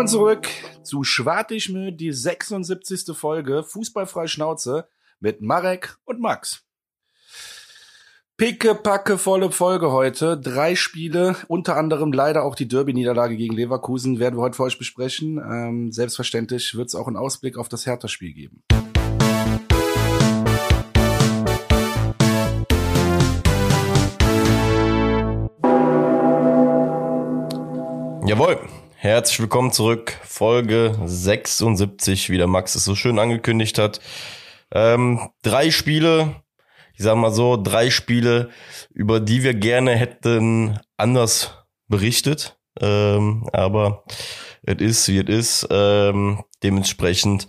Willkommen zurück zu Schwartischmü, die 76. Folge Fußballfrei Schnauze mit Marek und Max. Picke, packe, volle Folge heute. Drei Spiele, unter anderem leider auch die Derby-Niederlage gegen Leverkusen, werden wir heute für euch besprechen. Ähm, selbstverständlich wird es auch einen Ausblick auf das Hertha-Spiel geben. Jawohl. Herzlich willkommen zurück. Folge 76, wie der Max es so schön angekündigt hat. Ähm, drei Spiele, ich sag mal so, drei Spiele, über die wir gerne hätten anders berichtet. Ähm, aber es ist, wie es ist. Ähm, dementsprechend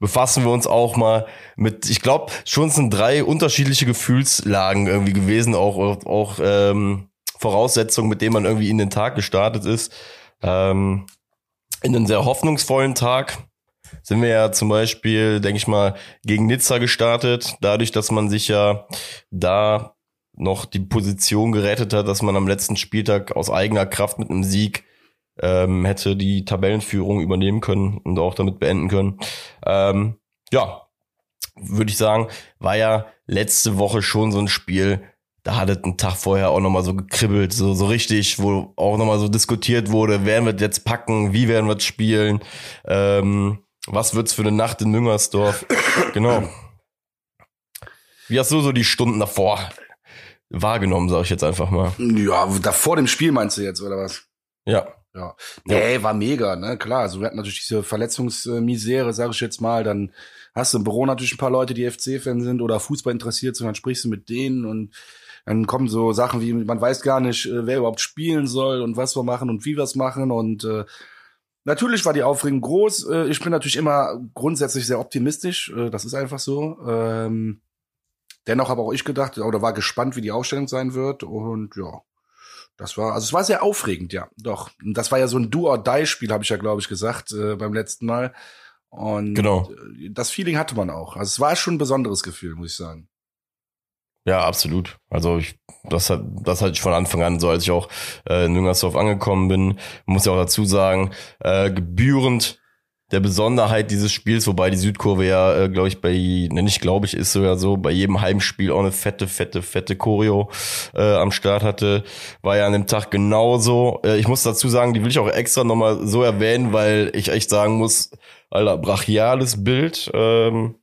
befassen wir uns auch mal mit, ich glaube, schon sind drei unterschiedliche Gefühlslagen irgendwie gewesen, auch, auch ähm, Voraussetzungen, mit denen man irgendwie in den Tag gestartet ist. Ähm, in einen sehr hoffnungsvollen Tag sind wir ja zum Beispiel, denke ich mal, gegen Nizza gestartet, dadurch, dass man sich ja da noch die Position gerettet hat, dass man am letzten Spieltag aus eigener Kraft mit einem Sieg ähm, hätte die Tabellenführung übernehmen können und auch damit beenden können. Ähm, ja, würde ich sagen, war ja letzte Woche schon so ein Spiel, da hat es einen Tag vorher auch nochmal so gekribbelt, so, so richtig, wo auch nochmal so diskutiert wurde, werden wir jetzt packen, wie werden wir spielen, ähm, was wird's für eine Nacht in Müngersdorf, genau. Wie hast du so die Stunden davor wahrgenommen, sag ich jetzt einfach mal? Ja, da vor dem Spiel meinst du jetzt, oder was? Ja. Ja. Nee, ja. war mega, ne? Klar, also wir hatten natürlich diese Verletzungsmisere, sage ich jetzt mal, dann hast du im Büro natürlich ein paar Leute, die FC-Fan sind oder Fußball interessiert sind, dann sprichst du mit denen und dann kommen so Sachen wie, man weiß gar nicht, äh, wer überhaupt spielen soll und was wir machen und wie wir es machen. Und äh, natürlich war die Aufregung groß. Äh, ich bin natürlich immer grundsätzlich sehr optimistisch. Äh, das ist einfach so. Ähm, dennoch habe auch ich gedacht oder war gespannt, wie die Aufstellung sein wird. Und ja, das war, also es war sehr aufregend, ja, doch. Das war ja so ein Do-or-Die-Spiel, habe ich ja, glaube ich, gesagt äh, beim letzten Mal. Und genau. Äh, das Feeling hatte man auch. Also es war schon ein besonderes Gefühl, muss ich sagen. Ja, absolut. Also ich, das hat, das hatte ich von Anfang an so, als ich auch äh, in Nüngersdorf angekommen bin, muss ja auch dazu sagen, äh, gebührend der Besonderheit dieses Spiels, wobei die Südkurve ja, äh, glaube ich, bei, ne, nicht glaube ich, ist sogar so, bei jedem Heimspiel auch eine fette, fette, fette Choreo äh, am Start hatte, war ja an dem Tag genauso. Äh, ich muss dazu sagen, die will ich auch extra nochmal so erwähnen, weil ich echt sagen muss, Alter, brachiales Bild. Ähm,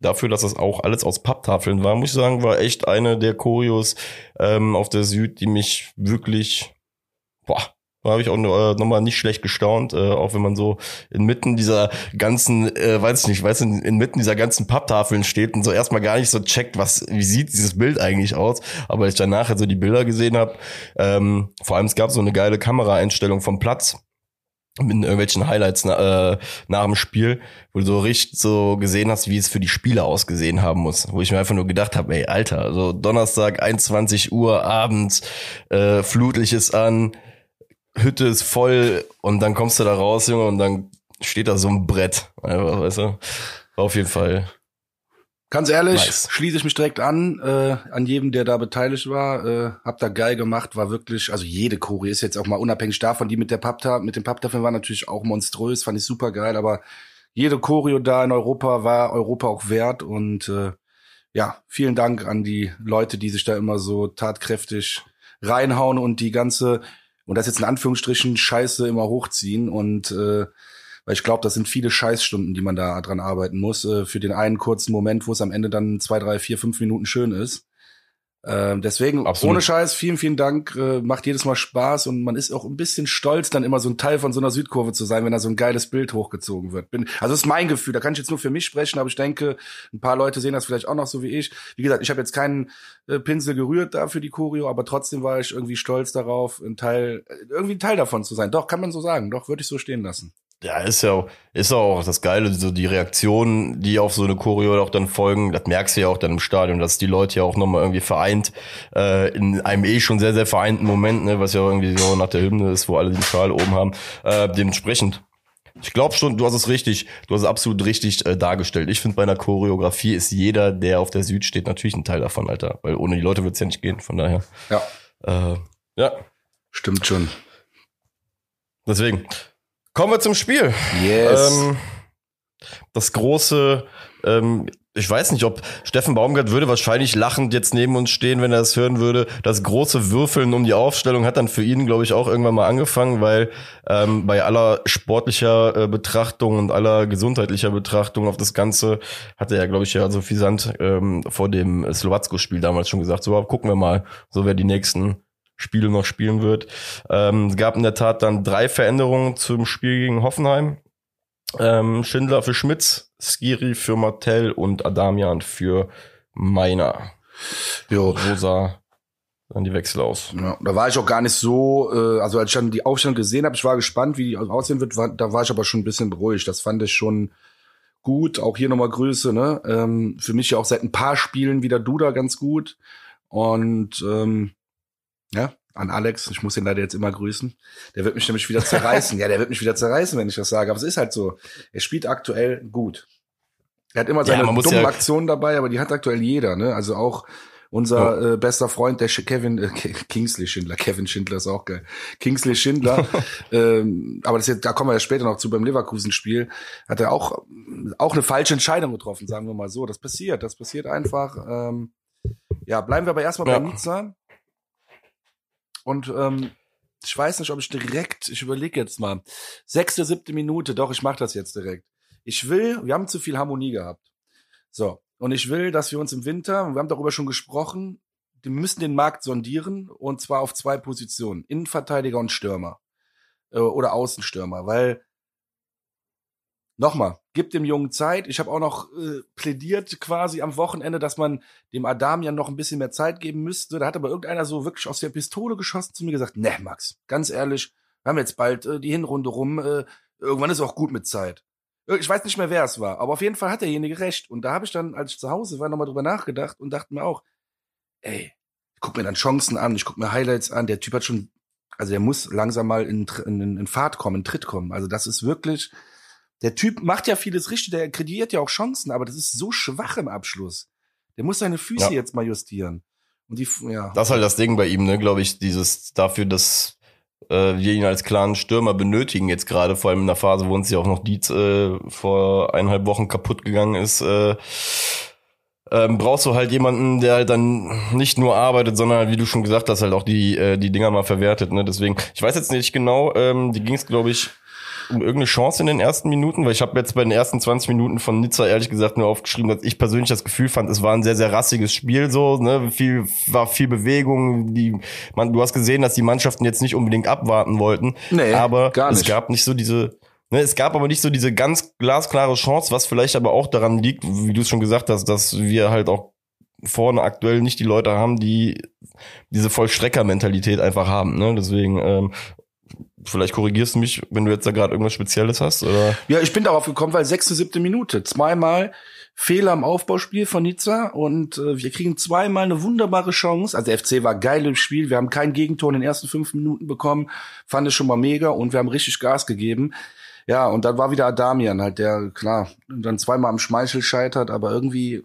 dafür, dass das auch alles aus Papptafeln war, muss ich sagen, war echt eine der Choreos ähm, auf der Süd, die mich wirklich, boah, da habe ich auch äh, nochmal nicht schlecht gestaunt, äh, auch wenn man so inmitten dieser ganzen, äh, weiß ich nicht, weiß in, inmitten dieser ganzen Papptafeln steht und so erstmal gar nicht so checkt, was, wie sieht dieses Bild eigentlich aus. Aber als ich danach so also die Bilder gesehen habe, ähm, vor allem es gab so eine geile Kameraeinstellung vom Platz mit irgendwelchen Highlights äh, nach dem Spiel, wo du so richtig so gesehen hast, wie es für die Spieler ausgesehen haben muss. Wo ich mir einfach nur gedacht habe, ey, Alter, also Donnerstag, 21 Uhr abends, äh, Flutlicht ist an, Hütte ist voll und dann kommst du da raus, Junge, und dann steht da so ein Brett. Einfach, weißt du? War auf jeden Fall Ganz ehrlich, nice. schließe ich mich direkt an, äh, an jedem, der da beteiligt war. Äh, hab da geil gemacht, war wirklich, also jede Chore ist jetzt auch mal unabhängig davon, die mit der Pappta, mit dem Papptafeln war natürlich auch monströs, fand ich super geil, aber jede Choreo da in Europa war Europa auch wert und äh, ja, vielen Dank an die Leute, die sich da immer so tatkräftig reinhauen und die ganze, und das jetzt in Anführungsstrichen, Scheiße immer hochziehen und äh, weil ich glaube, das sind viele Scheißstunden, die man da dran arbeiten muss, äh, für den einen kurzen Moment, wo es am Ende dann zwei, drei, vier, fünf Minuten schön ist. Ähm, deswegen, Absolut. ohne Scheiß, vielen, vielen Dank. Äh, macht jedes Mal Spaß und man ist auch ein bisschen stolz, dann immer so ein Teil von so einer Südkurve zu sein, wenn da so ein geiles Bild hochgezogen wird. Bin, also das ist mein Gefühl, da kann ich jetzt nur für mich sprechen, aber ich denke, ein paar Leute sehen das vielleicht auch noch so wie ich. Wie gesagt, ich habe jetzt keinen äh, Pinsel gerührt da für die Choreo, aber trotzdem war ich irgendwie stolz darauf, ein Teil, äh, irgendwie ein Teil davon zu sein. Doch, kann man so sagen. Doch, würde ich so stehen lassen. Ja, ist ja ist auch das Geile, so die Reaktionen, die auf so eine Choreo auch dann folgen, das merkst du ja auch dann im Stadion, dass die Leute ja auch nochmal irgendwie vereint, äh, in einem eh schon sehr, sehr vereinten Moment, ne, was ja irgendwie so nach der Hymne ist, wo alle den Schal oben haben, äh, dementsprechend. Ich glaube schon, du hast es richtig, du hast es absolut richtig äh, dargestellt. Ich finde, bei einer Choreografie ist jeder, der auf der Süd steht, natürlich ein Teil davon, Alter. Weil ohne die Leute wird's ja nicht gehen, von daher. Ja. Äh, ja. Stimmt schon. Deswegen, Kommen wir zum Spiel. Yes. Ähm, das große, ähm, ich weiß nicht, ob Steffen Baumgart würde wahrscheinlich lachend jetzt neben uns stehen, wenn er das hören würde. Das große Würfeln um die Aufstellung hat dann für ihn, glaube ich, auch irgendwann mal angefangen, weil ähm, bei aller sportlicher äh, Betrachtung und aller gesundheitlicher Betrachtung auf das Ganze hat er ja, glaube ich, ja so Sand ähm, vor dem Slowacko-Spiel damals schon gesagt, so gucken wir mal, so wer die nächsten Spiele noch spielen wird. Ähm, es gab in der Tat dann drei Veränderungen zum Spiel gegen Hoffenheim. Ähm, Schindler für Schmitz, Skiri für Martell und Adamian für Meiner. Jo. So sah dann die Wechsel aus. Ja, da war ich auch gar nicht so, äh, also als ich dann die Aufstellung gesehen habe, ich war gespannt, wie die aussehen wird, war, da war ich aber schon ein bisschen beruhigt. Das fand ich schon gut. Auch hier nochmal Grüße, ne? Ähm, für mich ja auch seit ein paar Spielen wieder Duda ganz gut. Und ähm, ja, an Alex. Ich muss ihn leider jetzt immer grüßen. Der wird mich nämlich wieder zerreißen. ja, der wird mich wieder zerreißen, wenn ich das sage. Aber es ist halt so. Er spielt aktuell gut. Er hat immer seine ja, dummen ja Aktionen dabei, aber die hat aktuell jeder. Ne? Also auch unser ja. äh, bester Freund, der Kevin äh, Kingsley Schindler. Kevin Schindler ist auch geil. Kingsley Schindler. ähm, aber das jetzt, da kommen wir ja später noch zu beim Leverkusen-Spiel. Hat er auch auch eine falsche Entscheidung getroffen, sagen wir mal so. Das passiert. Das passiert einfach. Ähm, ja, bleiben wir aber erstmal ja. bei Nizza. Und ähm, ich weiß nicht, ob ich direkt, ich überlege jetzt mal, sechste, siebte Minute, doch, ich mache das jetzt direkt. Ich will, wir haben zu viel Harmonie gehabt. So, und ich will, dass wir uns im Winter, wir haben darüber schon gesprochen, wir müssen den Markt sondieren und zwar auf zwei Positionen, Innenverteidiger und Stürmer. Äh, oder Außenstürmer, weil nochmal, gibt dem Jungen Zeit. Ich habe auch noch äh, plädiert quasi am Wochenende, dass man dem Adamian noch ein bisschen mehr Zeit geben müsste. Da hat aber irgendeiner so wirklich aus der Pistole geschossen zu mir gesagt, ne, Max, ganz ehrlich, wir haben jetzt bald äh, die Hinrunde rum, äh, irgendwann ist auch gut mit Zeit. Äh, ich weiß nicht mehr, wer es war, aber auf jeden Fall hat derjenige recht. Und da habe ich dann, als ich zu Hause war, nochmal drüber nachgedacht und dachte mir auch, ey, ich guck mir dann Chancen an, ich guck mir Highlights an, der Typ hat schon, also er muss langsam mal in, in, in Fahrt kommen, in Tritt kommen. Also das ist wirklich, der Typ macht ja vieles richtig, der kreiert ja auch Chancen, aber das ist so schwach im Abschluss. Der muss seine Füße ja. jetzt mal justieren. Und die, ja. Das ist halt das Ding bei ihm, ne, glaube ich, dieses dafür, dass äh, wir ihn als klaren Stürmer benötigen jetzt gerade, vor allem in der Phase, wo uns ja auch noch Dietz äh, vor eineinhalb Wochen kaputt gegangen ist, äh, ähm, brauchst du halt jemanden, der halt dann nicht nur arbeitet, sondern wie du schon gesagt hast, halt auch die äh, die Dinger mal verwertet. Ne? Deswegen, ich weiß jetzt nicht genau, ähm, die ging es glaube ich um irgendeine Chance in den ersten Minuten? Weil ich habe jetzt bei den ersten 20 Minuten von Nizza ehrlich gesagt nur aufgeschrieben, dass ich persönlich das Gefühl fand, es war ein sehr, sehr rassiges Spiel so, ne? Viel, war viel Bewegung. Die, man, du hast gesehen, dass die Mannschaften jetzt nicht unbedingt abwarten wollten. Nee, aber gar nicht. es gab nicht so diese, ne, es gab aber nicht so diese ganz glasklare Chance, was vielleicht aber auch daran liegt, wie du es schon gesagt hast, dass wir halt auch vorne aktuell nicht die Leute haben, die diese Vollstrecker-Mentalität einfach haben. Ne? Deswegen, ähm, Vielleicht korrigierst du mich, wenn du jetzt da gerade irgendwas Spezielles hast, oder? Ja, ich bin darauf gekommen, weil sechste, siebte Minute. Zweimal Fehler im Aufbauspiel von Nizza und äh, wir kriegen zweimal eine wunderbare Chance. Also der FC war geil im Spiel. Wir haben kein Gegentor in den ersten fünf Minuten bekommen. Fand es schon mal mega und wir haben richtig Gas gegeben. Ja, und dann war wieder Adamian halt, der, klar, dann zweimal am Schmeichel scheitert, aber irgendwie,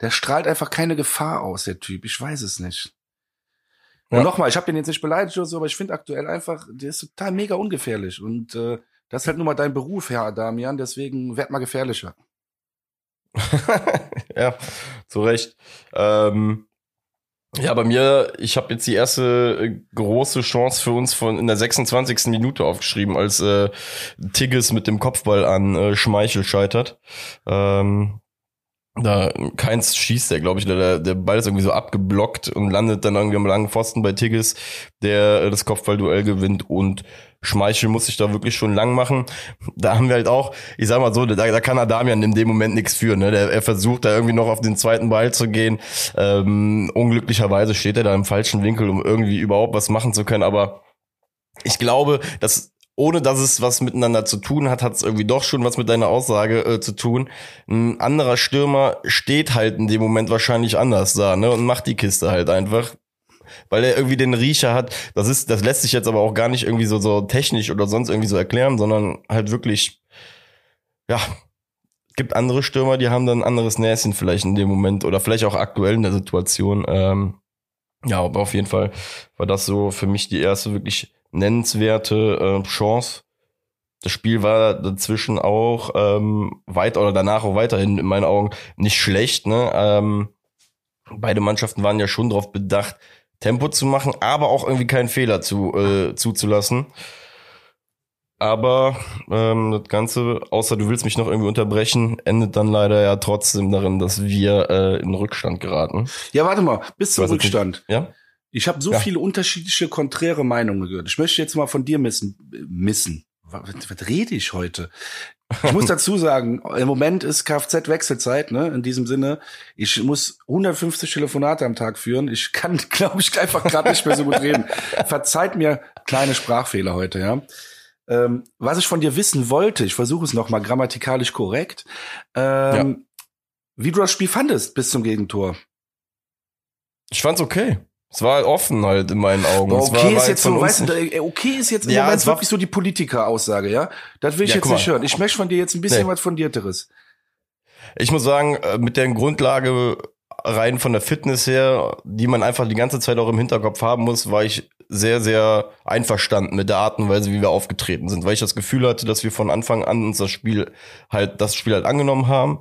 der strahlt einfach keine Gefahr aus, der Typ. Ich weiß es nicht. Und nochmal, ich habe den jetzt nicht beleidigt oder so, aber ich finde aktuell einfach, der ist total mega ungefährlich. Und äh, das ist halt nun mal dein Beruf, Herr Adamian, deswegen werd mal gefährlicher. ja, zu Recht. Ähm, ja, bei mir, ich habe jetzt die erste äh, große Chance für uns von in der 26. Minute aufgeschrieben, als äh, Tigges mit dem Kopfball an äh, Schmeichel scheitert. Ähm, da keins schießt der, glaube ich. Der, der Ball ist irgendwie so abgeblockt und landet dann irgendwie am langen Pfosten bei Tigges, der das Kopfballduell gewinnt und Schmeichel muss sich da wirklich schon lang machen. Da haben wir halt auch, ich sag mal so, da, da kann Adamian in dem Moment nichts für. Ne? Der, er versucht da irgendwie noch auf den zweiten Ball zu gehen. Ähm, unglücklicherweise steht er da im falschen Winkel, um irgendwie überhaupt was machen zu können. Aber ich glaube, dass ohne dass es was miteinander zu tun hat, hat es irgendwie doch schon was mit deiner Aussage äh, zu tun. Ein anderer Stürmer steht halt in dem Moment wahrscheinlich anders da, ne, und macht die Kiste halt einfach. Weil er irgendwie den Riecher hat. Das ist, das lässt sich jetzt aber auch gar nicht irgendwie so, so technisch oder sonst irgendwie so erklären, sondern halt wirklich, ja, gibt andere Stürmer, die haben dann ein anderes Näschen vielleicht in dem Moment oder vielleicht auch aktuell in der Situation. Ähm, ja, aber auf jeden Fall war das so für mich die erste wirklich nennenswerte äh, Chance das Spiel war dazwischen auch ähm, weit oder danach auch weiterhin in meinen Augen nicht schlecht. Ne? Ähm, beide Mannschaften waren ja schon darauf bedacht, Tempo zu machen, aber auch irgendwie keinen Fehler zu, äh, zuzulassen. Aber ähm, das Ganze, außer du willst mich noch irgendwie unterbrechen, endet dann leider ja trotzdem darin, dass wir äh, in Rückstand geraten. Ja, warte mal, bis zum Rückstand. Ja? Ich habe so ja. viele unterschiedliche, konträre Meinungen gehört. Ich möchte jetzt mal von dir missen. missen. Was, was rede ich heute? Ich muss dazu sagen, im Moment ist Kfz-Wechselzeit, ne? In diesem Sinne, ich muss 150 Telefonate am Tag führen. Ich kann, glaube ich, einfach gerade nicht mehr so gut reden. Verzeiht mir kleine Sprachfehler heute, ja. Ähm, was ich von dir wissen wollte, ich versuche es nochmal grammatikalisch korrekt, ähm, ja. wie du das Spiel fandest bis zum Gegentor. Ich fand's okay. Es war offen halt in meinen Augen. okay, war, ist jetzt so, weißt du, äh, okay ist jetzt im ja, Moment wirklich so die Politiker-Aussage, ja? Das will ich ja, jetzt nicht hören. Ich möchte von dir jetzt ein bisschen nee. was fundierteres. Ich muss sagen, äh, mit der Grundlage rein von der Fitness her, die man einfach die ganze Zeit auch im Hinterkopf haben muss, war ich sehr, sehr einverstanden mit der Art und Weise, wie wir aufgetreten sind, weil ich das Gefühl hatte, dass wir von Anfang an uns das Spiel halt, das Spiel halt angenommen haben.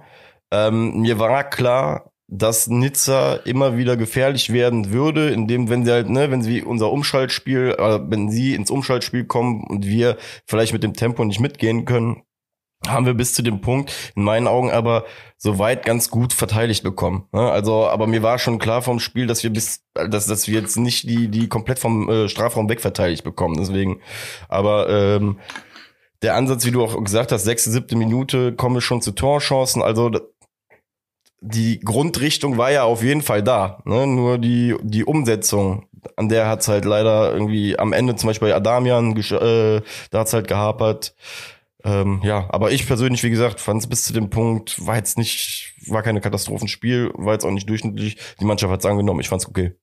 Ähm, mir war klar, dass Nizza immer wieder gefährlich werden würde, indem, wenn sie halt, ne, wenn sie unser Umschaltspiel, äh, wenn sie ins Umschaltspiel kommen und wir vielleicht mit dem Tempo nicht mitgehen können, haben wir bis zu dem Punkt in meinen Augen aber soweit ganz gut verteidigt bekommen. Ne? Also, aber mir war schon klar vom Spiel, dass wir bis, dass, dass wir jetzt nicht die, die komplett vom äh, Strafraum wegverteidigt bekommen. Deswegen, aber ähm, der Ansatz, wie du auch gesagt hast, sechste, siebte Minute kommen wir schon zu Torchancen. Also die Grundrichtung war ja auf jeden Fall da. Ne? Nur die, die Umsetzung, an der hat's halt leider irgendwie am Ende zum Beispiel bei Adamian, äh, da hat's halt gehapert. Ähm, ja, aber ich persönlich, wie gesagt, fand es bis zu dem Punkt, war jetzt nicht, war keine Katastrophenspiel, war jetzt auch nicht durchschnittlich. Die Mannschaft hat's angenommen, ich fand's okay.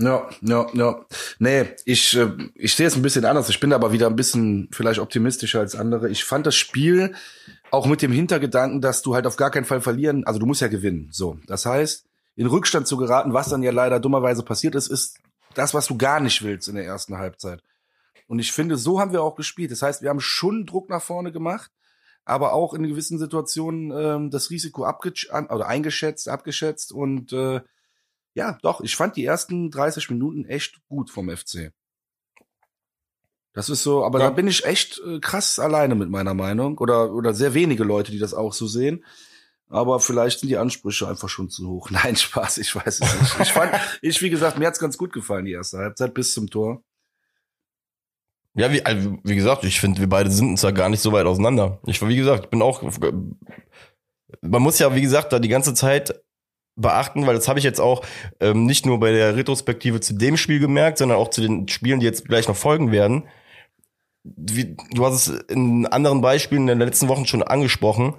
Ja, ja, ja. Nee, ich, äh, ich sehe es ein bisschen anders. Ich bin aber wieder ein bisschen vielleicht optimistischer als andere. Ich fand das Spiel auch mit dem Hintergedanken, dass du halt auf gar keinen Fall verlieren, also du musst ja gewinnen. So. Das heißt, in Rückstand zu geraten, was dann ja leider dummerweise passiert ist, ist das, was du gar nicht willst in der ersten Halbzeit. Und ich finde, so haben wir auch gespielt. Das heißt, wir haben schon Druck nach vorne gemacht, aber auch in gewissen Situationen ähm, das Risiko abge oder eingeschätzt, abgeschätzt. Und äh, ja, doch, ich fand die ersten 30 Minuten echt gut vom FC. Das ist so, aber ja. da bin ich echt äh, krass alleine mit meiner Meinung. Oder, oder sehr wenige Leute, die das auch so sehen. Aber vielleicht sind die Ansprüche einfach schon zu hoch. Nein, Spaß, ich weiß es nicht. Ich fand, ich, wie gesagt, mir hat's ganz gut gefallen, die erste Halbzeit bis zum Tor. Ja, wie, also, wie gesagt, ich finde, wir beide sind uns da gar nicht so weit auseinander. Ich, wie gesagt, ich bin auch, man muss ja, wie gesagt, da die ganze Zeit beachten, weil das habe ich jetzt auch ähm, nicht nur bei der Retrospektive zu dem Spiel gemerkt, sondern auch zu den Spielen, die jetzt gleich noch folgen werden. Wie, du hast es in anderen Beispielen in den letzten Wochen schon angesprochen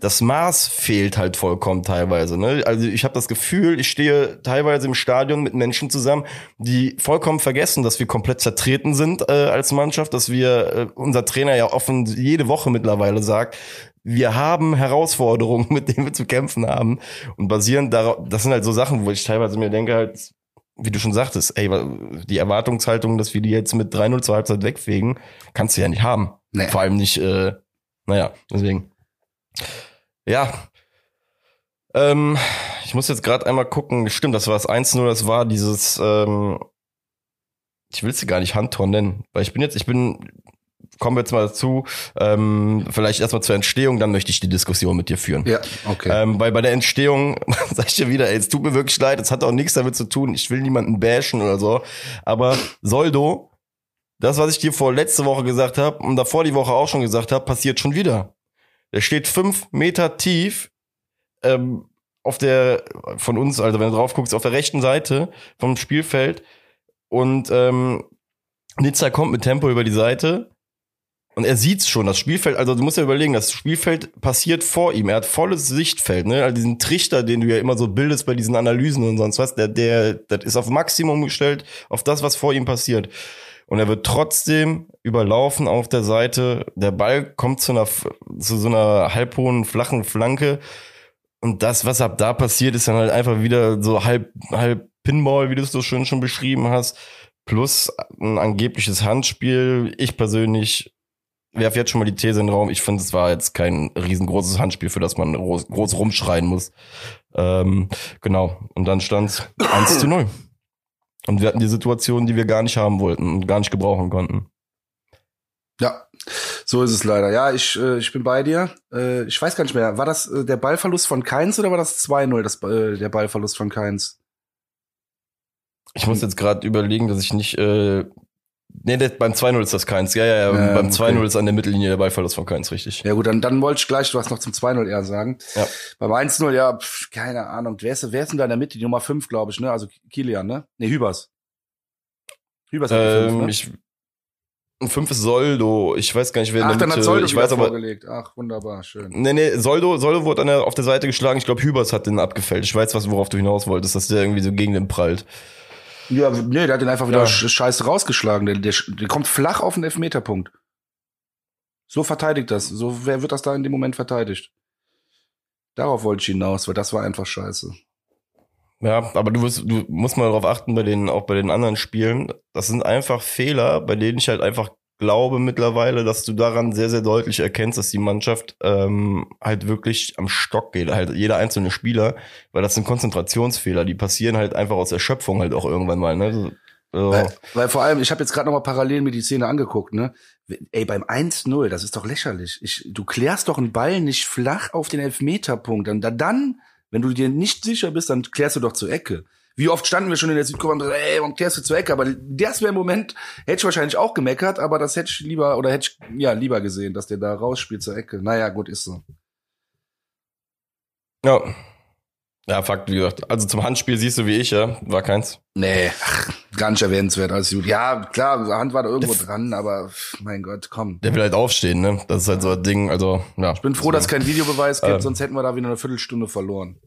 das Maß fehlt halt vollkommen teilweise. Ne? Also ich habe das Gefühl, ich stehe teilweise im Stadion mit Menschen zusammen, die vollkommen vergessen, dass wir komplett zertreten sind äh, als Mannschaft, dass wir, äh, unser Trainer ja offen jede Woche mittlerweile sagt, wir haben Herausforderungen, mit denen wir zu kämpfen haben. Und basierend darauf, das sind halt so Sachen, wo ich teilweise mir denke, halt, wie du schon sagtest, ey, die Erwartungshaltung, dass wir die jetzt mit 3-0 zur Halbzeit wegfegen, kannst du ja nicht haben. Nee. Vor allem nicht, äh, naja, deswegen. Ja. Ähm, ich muss jetzt gerade einmal gucken. Stimmt, das war das 1-0, das war dieses, ähm, ich will es gar nicht Handtor nennen, weil ich bin jetzt, ich bin, kommen wir jetzt mal dazu, ähm, vielleicht erstmal zur Entstehung, dann möchte ich die Diskussion mit dir führen. Ja, okay. Ähm, weil bei der Entstehung, sag ich dir wieder, ey, es tut mir wirklich leid, es hat auch nichts damit zu tun, ich will niemanden bashen oder so, aber Soldo, das, was ich dir vor letzte Woche gesagt habe und davor die Woche auch schon gesagt habe, passiert schon wieder. Der steht fünf Meter tief ähm, auf der von uns, also wenn du drauf guckst, auf der rechten Seite vom Spielfeld und ähm, Nizza kommt mit Tempo über die Seite und er sieht's schon, das Spielfeld, also du musst ja überlegen, das Spielfeld passiert vor ihm, er hat volles Sichtfeld, ne, also diesen Trichter, den du ja immer so bildest bei diesen Analysen und sonst was, der, der, das ist auf Maximum gestellt, auf das, was vor ihm passiert. Und er wird trotzdem überlaufen auf der Seite. Der Ball kommt zu einer zu so einer halbhohen flachen Flanke. Und das, was ab da passiert, ist dann halt einfach wieder so halb halb Pinball, wie du es so schön schon beschrieben hast, plus ein angebliches Handspiel. Ich persönlich werfe jetzt schon mal die These in den Raum. Ich finde, es war jetzt kein riesengroßes Handspiel, für das man groß, groß rumschreien muss. Ähm, genau. Und dann stand 1 zu 0. Und wir hatten die Situation, die wir gar nicht haben wollten und gar nicht gebrauchen konnten. Ja, so ist es leider. Ja, ich, äh, ich bin bei dir. Äh, ich weiß gar nicht mehr, war das äh, der Ballverlust von Keins oder war das 2-0, das, äh, der Ballverlust von Keins? Ich muss jetzt gerade überlegen, dass ich nicht. Äh, nee, das, beim 2-0 ist das Keins. Ja, ja, ja. Ähm, beim 2-0 okay. ist an der Mittellinie der Ballverlust von Keins, richtig. Ja gut, dann, dann wollte ich gleich was noch zum 2-0 eher sagen. Ja. Beim 1-0, ja, pf, keine Ahnung. Wer ist, wer ist denn da in der Mitte? Die Nummer 5, glaube ich, ne? Also Kilian, ne? Nee, Hübers. Hübers hat ähm, 5, ne? Ich, und 5 ist Soldo. Ich weiß gar nicht, wer Ach, in der Mitte. Dann hat Soldo ich weiß aber, vorgelegt. Ach, wunderbar, schön. Nee, nee, Soldo, Soldo wurde an der, auf der Seite geschlagen. Ich glaube, Hübers hat den abgefällt. Ich weiß, was, worauf du hinaus wolltest, dass der irgendwie so gegen den prallt. Ja, nee, der hat den einfach wieder ja. scheiße rausgeschlagen. Der, der, der kommt flach auf den Elfmeterpunkt. So verteidigt das. So wer wird das da in dem Moment verteidigt? Darauf wollte ich hinaus, weil das war einfach scheiße. Ja, aber du, musst, du musst mal darauf achten, bei den, auch bei den anderen Spielen. Das sind einfach Fehler, bei denen ich halt einfach glaube mittlerweile, dass du daran sehr, sehr deutlich erkennst, dass die Mannschaft ähm, halt wirklich am Stock geht, halt jeder einzelne Spieler, weil das sind Konzentrationsfehler, die passieren halt einfach aus Erschöpfung halt auch irgendwann mal. Ne? So. Weil, weil vor allem, ich habe jetzt gerade noch mal parallel mir die Szene angeguckt, ne? Ey, beim 1-0, das ist doch lächerlich. Ich, du klärst doch einen Ball nicht flach auf den Elfmeterpunkt. Dann, dann, wenn du dir nicht sicher bist, dann klärst du doch zur Ecke. Wie oft standen wir schon in der Südkurve und gesagt, ey, warum kehrst du zur Ecke? Aber das wäre im Moment, hätte ich wahrscheinlich auch gemeckert, aber das hätte ich lieber, oder hätte ich, ja, lieber gesehen, dass der da rausspielt zur Ecke. Naja, gut, ist so. Ja. Ja, Fakt, wie gesagt. Also zum Handspiel siehst du wie ich, ja, war keins. Nee, ach, gar nicht erwähnenswert, alles gut. Ja, klar, Hand war da irgendwo der dran, aber mein Gott, komm. Der will halt aufstehen, ne? Das ist halt so ein Ding, also, ja. Ich bin froh, dass es keinen Videobeweis gibt, ähm, sonst hätten wir da wieder eine Viertelstunde verloren.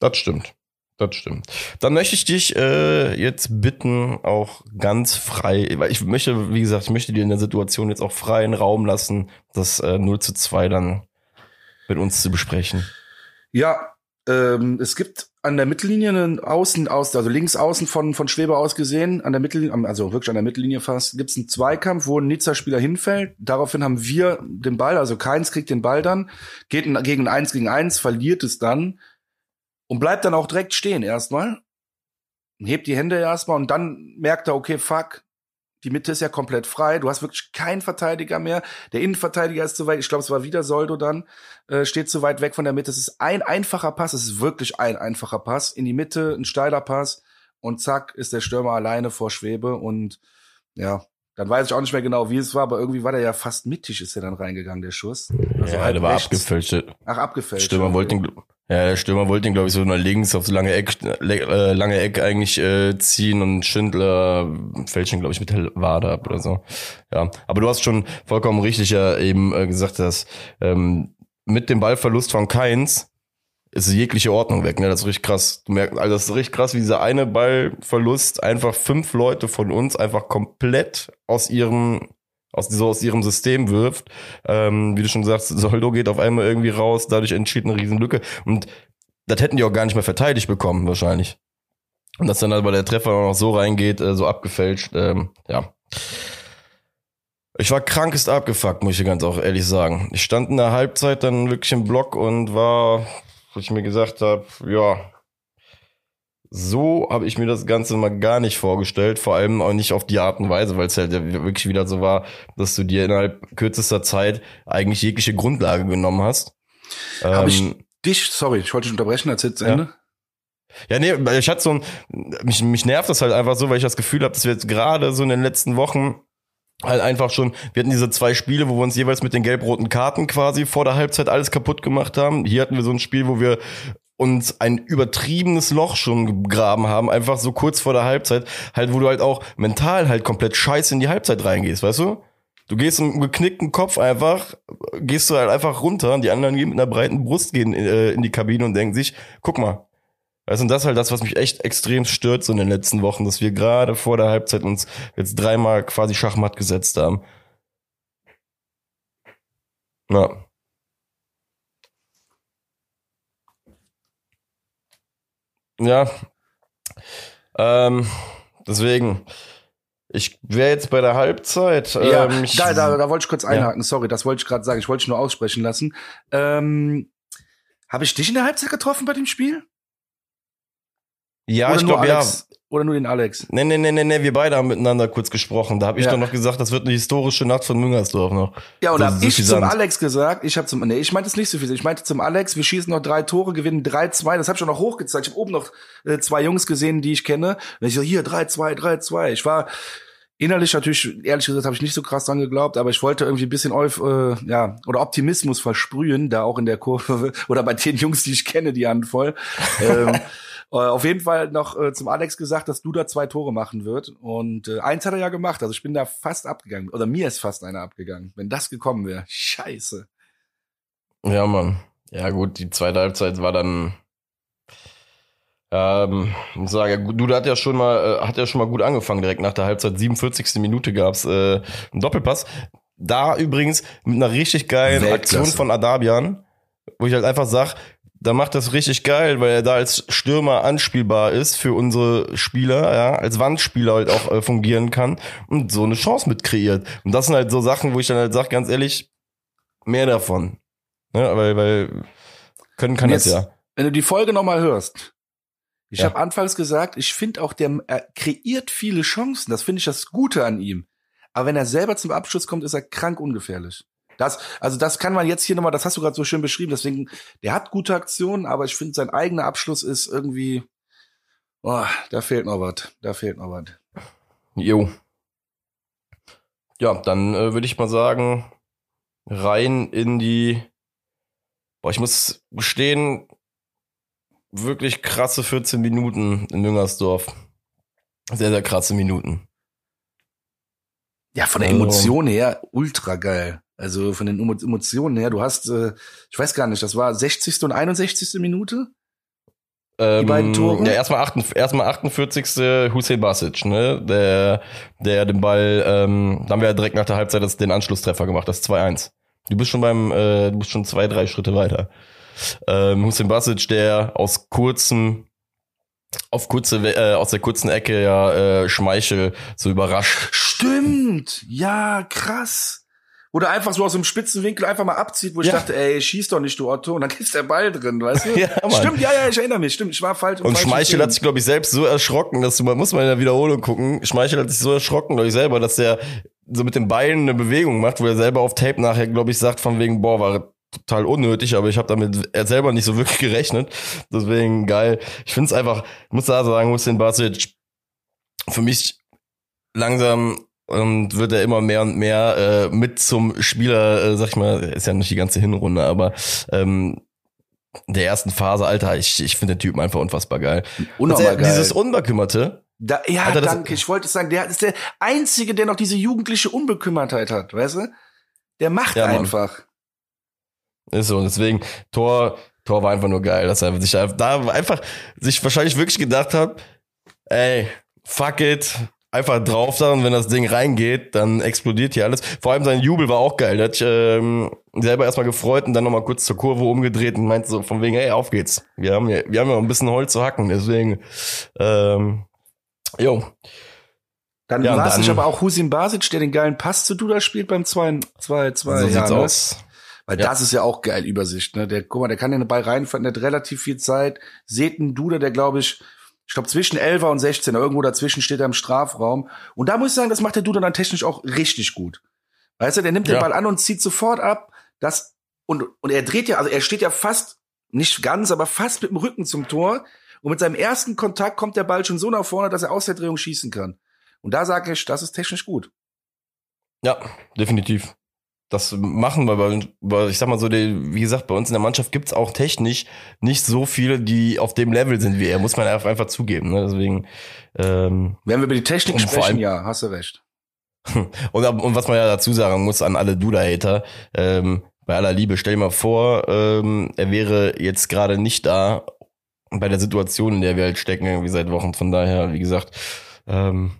Das stimmt. Das stimmt. Dann möchte ich dich äh, jetzt bitten, auch ganz frei, weil ich möchte, wie gesagt, ich möchte dir in der Situation jetzt auch freien Raum lassen, das äh, 0 zu 2 dann mit uns zu besprechen. Ja, ähm, es gibt an der Mittellinie einen Außen, aus, also links außen von, von Schweber aus gesehen, an der Mittellinie, also wirklich an der Mittellinie fast, gibt es einen Zweikampf, wo ein Nizza-Spieler hinfällt. Daraufhin haben wir den Ball, also Keins kriegt den Ball dann, geht gegen eins gegen eins, verliert es dann und bleibt dann auch direkt stehen erstmal. Hebt die Hände erstmal und dann merkt er, okay, fuck, die Mitte ist ja komplett frei. Du hast wirklich keinen Verteidiger mehr. Der Innenverteidiger ist zu weit. Ich glaube, es war wieder Soldo dann. Äh, steht zu weit weg von der Mitte. Es ist ein einfacher Pass. Es ist wirklich ein einfacher Pass. In die Mitte, ein steiler Pass. Und zack, ist der Stürmer alleine vor Schwebe. Und ja, dann weiß ich auch nicht mehr genau, wie es war, aber irgendwie war der ja fast mittig, ist er dann reingegangen, der Schuss. Also ja, der war abgefälscht. Ach, abgefälscht. Stürmer wollte den, ja, der Stürmer wollte ihn, glaube ich, so nach links auf so lange Eck, äh, lange Eck eigentlich äh, ziehen und Schindler fällt ihn, glaube ich, mit Wade ab oder so. Ja, aber du hast schon vollkommen richtig ja eben äh, gesagt, dass ähm, mit dem Ballverlust von Keins ist jegliche Ordnung weg, ne? Das ist richtig krass. Du merkst, also das ist richtig krass, wie dieser eine Ballverlust einfach fünf Leute von uns einfach komplett aus ihrem aus, so aus ihrem System wirft. Ähm, wie du schon sagst, Soldo geht auf einmal irgendwie raus, dadurch entsteht eine Riesenlücke. Und das hätten die auch gar nicht mehr verteidigt bekommen, wahrscheinlich. Und dass dann aber der Treffer noch so reingeht, äh, so abgefälscht, ähm, ja. Ich war krankest abgefuckt, muss ich ganz auch ehrlich sagen. Ich stand in der Halbzeit dann wirklich im Block und war wo ich mir gesagt habe, ja, so habe ich mir das Ganze mal gar nicht vorgestellt, vor allem auch nicht auf die Art und Weise, weil es halt wirklich wieder so war, dass du dir innerhalb kürzester Zeit eigentlich jegliche Grundlage genommen hast. Habe ähm, ich dich, sorry, ich wollte dich unterbrechen, erzähl zu Ende. Ja, nee, ich hatte so ein, mich, mich nervt das halt einfach so, weil ich das Gefühl habe, dass wir jetzt gerade so in den letzten Wochen halt einfach schon, wir hatten diese zwei Spiele, wo wir uns jeweils mit den gelb-roten Karten quasi vor der Halbzeit alles kaputt gemacht haben. Hier hatten wir so ein Spiel, wo wir uns ein übertriebenes Loch schon gegraben haben, einfach so kurz vor der Halbzeit, halt, wo du halt auch mental halt komplett scheiße in die Halbzeit reingehst, weißt du? Du gehst mit einem geknickten Kopf einfach, gehst du halt einfach runter und die anderen gehen mit einer breiten Brust gehen äh, in die Kabine und denken sich, guck mal, Weißt du, und das ist halt das, was mich echt extrem stört so in den letzten Wochen, dass wir gerade vor der Halbzeit uns jetzt dreimal quasi Schachmatt gesetzt haben. Ja. Ja. Ähm, deswegen, Ich wäre jetzt bei der Halbzeit. Ja, ähm, da, da, da wollte ich kurz einhaken. Ja. Sorry, das wollte ich gerade sagen. Ich wollte dich nur aussprechen lassen. Ähm, Habe ich dich in der Halbzeit getroffen bei dem Spiel? Ja, Oder ich glaube ja. Oder nur den Alex? Nee, nee, nee, nee, nee, wir beide haben miteinander kurz gesprochen. Da habe ich ja. doch noch gesagt, das wird eine historische Nacht von Müngersdorf noch. Ja, und da hab ich zum Alex gesagt, ich habe zum, nee, ich meinte es nicht so viel. Ich meinte zum Alex, wir schießen noch drei Tore, gewinnen 3-2. Das habe ich auch noch hochgezeigt. Ich habe oben noch äh, zwei Jungs gesehen, die ich kenne. Und ich so, hier, 3-2, 3-2. Ich war innerlich natürlich, ehrlich gesagt, habe ich nicht so krass dran geglaubt, aber ich wollte irgendwie ein bisschen auf, äh, ja, oder Optimismus versprühen, da auch in der Kurve, oder bei den Jungs, die ich kenne, die Handvoll. ähm, äh, auf jeden Fall noch äh, zum Alex gesagt, dass Duda zwei Tore machen wird. Und äh, eins hat er ja gemacht. Also ich bin da fast abgegangen. Oder mir ist fast einer abgegangen. Wenn das gekommen wäre. Scheiße. Ja, Mann. Ja, gut, die zweite Halbzeit war dann. Ähm, muss sagen, Duda hat ja schon mal, äh, hat ja schon mal gut angefangen. Direkt nach der Halbzeit, 47. Minute gab's äh, einen Doppelpass. Da übrigens mit einer richtig geilen Weltklasse. Aktion von Adabian, wo ich halt einfach sag, da macht das richtig geil, weil er da als Stürmer anspielbar ist für unsere Spieler, ja, als Wandspieler halt auch äh, fungieren kann und so eine Chance mit kreiert. Und das sind halt so Sachen, wo ich dann halt sage, ganz ehrlich, mehr davon. Ne? Weil, weil können kann jetzt, das ja. Wenn du die Folge nochmal hörst, ich ja. habe anfangs gesagt, ich finde auch, der er kreiert viele Chancen. Das finde ich das Gute an ihm. Aber wenn er selber zum Abschluss kommt, ist er krank ungefährlich. Das, also das kann man jetzt hier nochmal, das hast du gerade so schön beschrieben, deswegen, der hat gute Aktionen, aber ich finde, sein eigener Abschluss ist irgendwie, boah, da fehlt noch was, da fehlt noch was. Jo. Ja, dann äh, würde ich mal sagen, rein in die, boah, ich muss gestehen, wirklich krasse 14 Minuten in Müngersdorf. Sehr, sehr krasse Minuten. Ja, von der also Emotion her ultra geil. Also von den Emotionen her, du hast, äh, ich weiß gar nicht, das war 60. und 61. Minute? Die ähm, beiden Tore? Ja, erstmal, 48, erstmal 48. Hussein Basic, ne? Der, der den Ball, ähm, da haben wir ja direkt nach der Halbzeit das, den Anschlusstreffer gemacht, das 2-1. Du bist schon beim, äh, du bist schon zwei, drei Schritte weiter. Ähm, Hussein Basic, der aus kurzem auf kurze äh, aus der kurzen Ecke ja äh, Schmeichel so überrascht. Stimmt, ja krass. Oder einfach so aus dem spitzen Winkel einfach mal abzieht, wo ich dachte, ey, schieß doch nicht, du Otto. Und dann ist der Ball drin, weißt du? ja, Mann. Stimmt, ja, ja, ich erinnere mich. Stimmt, ich war falsch. Und Schmeichel hat sich, glaube ich, selbst so erschrocken, dass du, man muss mal in der Wiederholung gucken. Schmeichel hat sich so erschrocken, glaube ich, selber, dass er so mit den Beinen eine Bewegung macht, wo er selber auf Tape nachher, glaube ich, sagt, von wegen, boah, war total unnötig, aber ich habe damit er selber nicht so wirklich gerechnet. Deswegen geil. Ich finde es einfach, ich muss da sagen, Hussein Basic für mich langsam und wird er immer mehr und mehr äh, mit zum Spieler, äh, sag ich mal, ist ja nicht die ganze Hinrunde, aber ähm, der ersten Phase, Alter, ich, ich finde den Typen einfach unfassbar geil. Unnormal also, geil. Dieses Unbekümmerte. Da, ja, Alter, danke. Ich wollte sagen, der ist der Einzige, der noch diese jugendliche Unbekümmertheit hat, weißt du? Der macht ja, einfach. Ist so, deswegen, Tor, Tor war einfach nur geil, dass er sich da einfach sich wahrscheinlich wirklich gedacht hat, ey, fuck it, einfach drauf da und wenn das Ding reingeht, dann explodiert hier alles. Vor allem sein Jubel war auch geil. Der hat sich ähm, selber erstmal gefreut und dann nochmal kurz zur Kurve umgedreht und meinte so von wegen, hey, auf geht's. Wir haben ja, wir haben ja ein bisschen Holz zu hacken, deswegen, ähm, jo. Dann ja, war es nicht aber auch Husin Basic, der den geilen Pass zu Duda spielt beim 2-2. So ja, sieht's ne? aus. Weil ja. das ist ja auch geil Übersicht, ne? Der, guck mal, der kann den Ball reinfahren, der hat relativ viel Zeit. Seht einen Duda, der glaube ich ich glaube zwischen 11 und 16, irgendwo dazwischen steht er im Strafraum. Und da muss ich sagen, das macht der Duda dann technisch auch richtig gut. Weißt du, der nimmt ja. den Ball an und zieht sofort ab. Das, und, und er dreht ja, also er steht ja fast, nicht ganz, aber fast mit dem Rücken zum Tor. Und mit seinem ersten Kontakt kommt der Ball schon so nach vorne, dass er aus der Drehung schießen kann. Und da sage ich, das ist technisch gut. Ja, definitiv das machen, weil, weil ich sag mal so, die, wie gesagt, bei uns in der Mannschaft gibt's auch technisch nicht so viele, die auf dem Level sind wie er, muss man einfach zugeben. Ne? Deswegen. Ähm, Wenn wir über die Technik sprechen, allem, ja, hast du recht. und, und was man ja dazu sagen muss an alle Duda-Hater, ähm, bei aller Liebe, stell dir mal vor, ähm, er wäre jetzt gerade nicht da bei der Situation, in der wir halt stecken, irgendwie seit Wochen. Von daher, wie gesagt, ähm,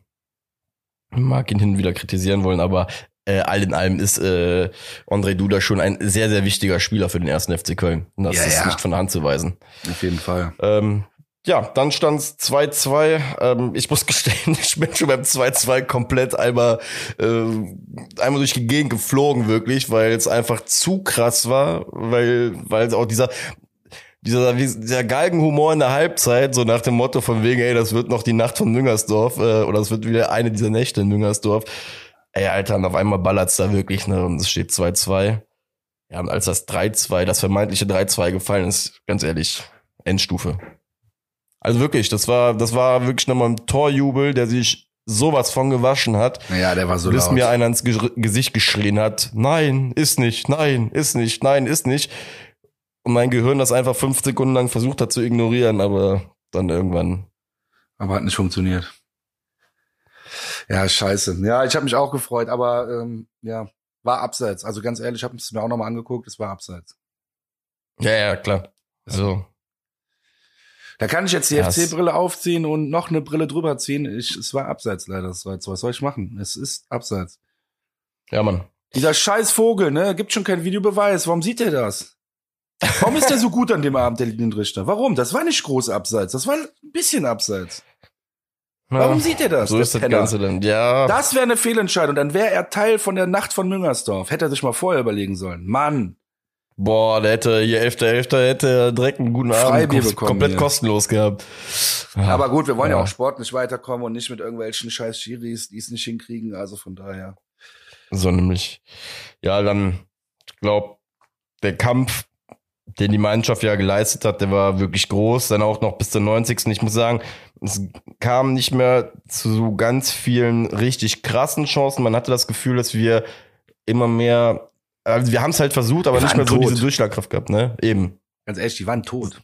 mag ihn hin und wieder kritisieren wollen, aber äh, all in allem ist äh, André Duda schon ein sehr, sehr wichtiger Spieler für den ersten FC Köln. Und das ja, ist ja. nicht von der Hand zu weisen. Auf jeden Fall. Ähm, ja, dann stand's 2-2. Ähm, ich muss gestehen, ich bin schon beim 2-2 komplett einmal, äh, einmal durch die Gegend geflogen, wirklich, weil es einfach zu krass war, weil, weil auch dieser, dieser, dieser Galgenhumor in der Halbzeit, so nach dem Motto von wegen, ey, das wird noch die Nacht von Müngersdorf, äh, oder das wird wieder eine dieser Nächte in Müngersdorf. Ey, Alter, und auf einmal ballert's da wirklich, ne, und es steht 2-2. Ja, und als das 3-2, das vermeintliche 3-2 gefallen ist, ganz ehrlich, Endstufe. Also wirklich, das war, das war wirklich nochmal ein Torjubel, der sich sowas von gewaschen hat. Ja, der war so bis laut. mir einer ins Ge Gesicht geschrien hat, nein, ist nicht, nein, ist nicht, nein, ist nicht. Und mein Gehirn das einfach fünf Sekunden lang versucht hat zu ignorieren, aber dann irgendwann. Aber hat nicht funktioniert. Ja, scheiße. Ja, ich habe mich auch gefreut, aber ähm, ja, war abseits. Also ganz ehrlich, ich habe es mir auch nochmal angeguckt, es war abseits. Ja, ja, klar. Also. Da kann ich jetzt die FC-Brille aufziehen und noch eine Brille drüber ziehen. Ich, es war abseits leider. Das war jetzt, was soll ich machen? Es ist abseits. Ja, Mann. Dieser scheiß Vogel, ne? Gibt schon keinen Videobeweis. Warum sieht er das? Warum ist der so gut an dem Abend, der Linienrichter? Warum? Das war nicht groß abseits. Das war ein bisschen abseits. Warum ja, sieht er das? So ist das Ganze dann. Ja. Das wäre eine Fehlentscheidung. Dann wäre er Teil von der Nacht von Müngersdorf. Hätte er sich mal vorher überlegen sollen. Mann. Boah, der hätte hier 11.11. hätte er direkt einen guten Abend Freibier bekommen komplett hier. kostenlos gehabt. Ja. Aber gut, wir wollen ja. Ja. auch sportlich weiterkommen und nicht mit irgendwelchen scheiß Schiris, die es nicht hinkriegen. Also von daher. So nämlich. Ja, dann, ich glaube, der Kampf, den die Mannschaft ja geleistet hat, der war wirklich groß. Dann auch noch bis zur 90. Ich muss sagen, es kam nicht mehr zu ganz vielen richtig krassen Chancen. Man hatte das Gefühl, dass wir immer mehr, also wir haben es halt versucht, aber nicht mehr waren so tot. diese Durchschlagkraft gehabt, ne? Eben. Ganz ehrlich, die waren tot.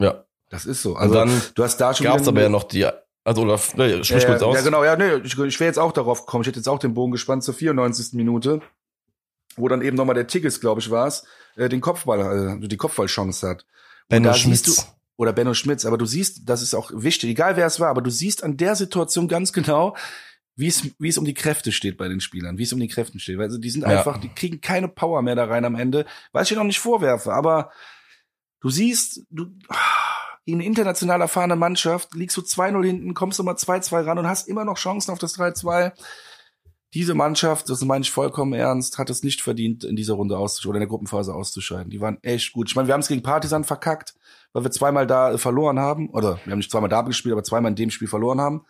Ja. Das ist so. Also dann du hast da schon gab's aber ja noch die, also oder ne, sprich ja, kurz aus. Ja, genau, ja, nee, ich, ich wäre jetzt auch darauf gekommen. Ich hätte jetzt auch den Bogen gespannt zur 94. Minute, wo dann eben nochmal der Tigges, glaube ich, war es, äh, den Kopfball, äh, die Kopfballchance hat. Benno Schmitz. Du, oder Benno Schmitz, aber du siehst, das ist auch wichtig, egal wer es war, aber du siehst an der Situation ganz genau, wie es, wie es um die Kräfte steht bei den Spielern, wie es um die Kräfte steht. Also die sind Ja. einfach, die kriegen keine Power mehr da rein am Ende, was ich ihnen auch nicht vorwerfe, aber du siehst, du, eine international erfahrene Mannschaft, liegst du 2-0 hinten, kommst du mal 2-2 ran und hast immer noch Chancen auf das 3-2. Diese Mannschaft, das meine ich vollkommen ernst, hat es nicht verdient, in dieser Runde auszuscheiden oder in der Gruppenphase auszuscheiden. Die waren echt gut. Ich meine, wir haben es gegen Partisan verkackt, weil wir zweimal da äh, verloren haben. Oder wir haben nicht zweimal da gespielt, aber zweimal in dem Spiel verloren haben.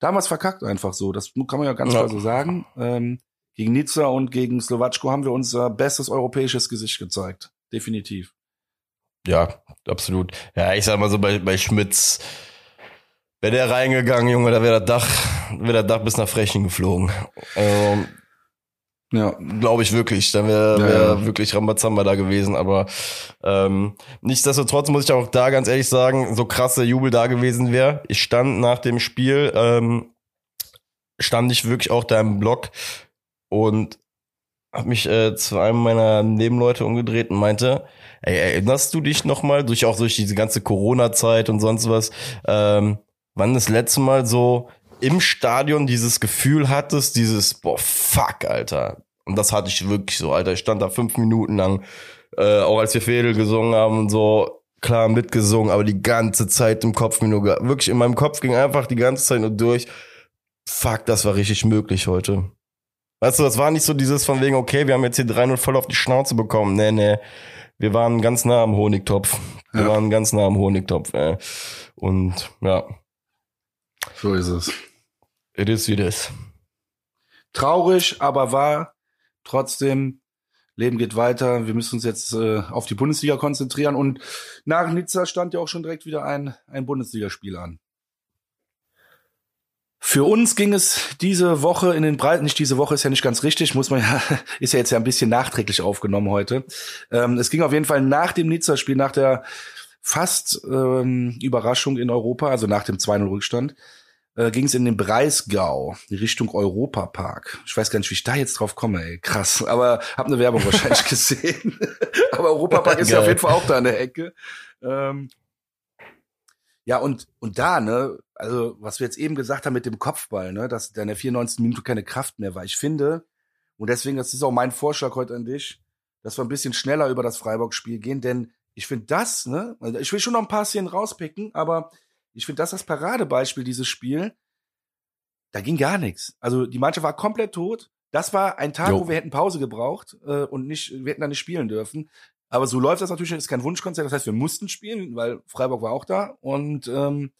Da haben wir es verkackt einfach so. Das kann man ja ganz Ja. klar so sagen. Ähm, gegen Nizza und gegen Slowatschko haben wir unser bestes europäisches Gesicht gezeigt. Definitiv. Ja, absolut. Ja, ich sag mal so bei, bei Schmitz, wäre der reingegangen, Junge, da wäre das Dach, wäre das Dach bis nach Frechen geflogen. Ähm, Ja. Glaube ich wirklich. Dann wäre Ja, wär ja. wirklich Rambazamba da gewesen. Aber ähm, nichtsdestotrotz muss ich auch da ganz ehrlich sagen, so krass der Jubel da gewesen wäre. Ich stand nach dem Spiel, ähm, stand ich wirklich auch da im Block und habe mich äh, zu einem meiner Nebenleute umgedreht und meinte, ey, erinnerst du dich noch mal durch auch durch diese ganze Corona-Zeit und sonst was, ähm, wann das letzte Mal so im Stadion dieses Gefühl hattest, dieses boah fuck, Alter. Und das hatte ich wirklich so, Alter. Ich stand da fünf Minuten lang, äh, auch als wir Fädel gesungen haben und so klar mitgesungen, aber die ganze Zeit im Kopf mir nur wirklich in meinem Kopf ging einfach die ganze Zeit nur durch. Fuck, das war richtig möglich heute. Weißt du, das war nicht so dieses von wegen, okay, wir haben jetzt hier 3-0 voll auf die Schnauze bekommen. Nee, nee. Wir waren ganz nah am Honigtopf. Wir Ja. waren ganz nah am Honigtopf, ey. Und ja, So ist es. it is wie is. Traurig, aber wahr. Trotzdem, Leben geht weiter. Wir müssen uns jetzt äh, auf die Bundesliga konzentrieren. Und nach Nizza stand ja auch schon direkt wieder ein, ein Bundesligaspiel an. Für uns ging es diese Woche in den Breiten, nicht diese Woche ist ja nicht ganz richtig, muss man ja, ist ja jetzt ja ein bisschen nachträglich aufgenommen heute. Ähm, es ging auf jeden Fall nach dem Nizza-Spiel, nach der fast ähm, Überraschung in Europa, also nach dem 2-0-Rückstand, äh, ging es in den Breisgau, Richtung Europapark. Ich weiß gar nicht, wie ich da jetzt drauf komme, ey. Krass. Aber hab eine Werbung wahrscheinlich gesehen. Aber Europapark ist ja auf jeden Fall auch da an der Ecke. Ähm, ja, und, und da, ne, also was wir jetzt eben gesagt haben mit dem Kopfball, ne, dass da in der 94. Minute keine Kraft mehr war. Ich finde, und deswegen, das ist auch mein Vorschlag heute an dich, dass wir ein bisschen schneller über das Freiburg-Spiel gehen, denn ich finde das, ne, also ich will schon noch ein paar Szenen rauspicken, aber ich finde das das Paradebeispiel, dieses Spiel. Da ging gar nichts. Also die Mannschaft war komplett tot. Das war ein Tag, jo. wo wir hätten Pause gebraucht äh, und nicht, wir hätten da nicht spielen dürfen. Aber so läuft das natürlich, das ist kein Wunschkonzert. Das heißt, wir mussten spielen, weil Freiburg war auch da. Und ähm,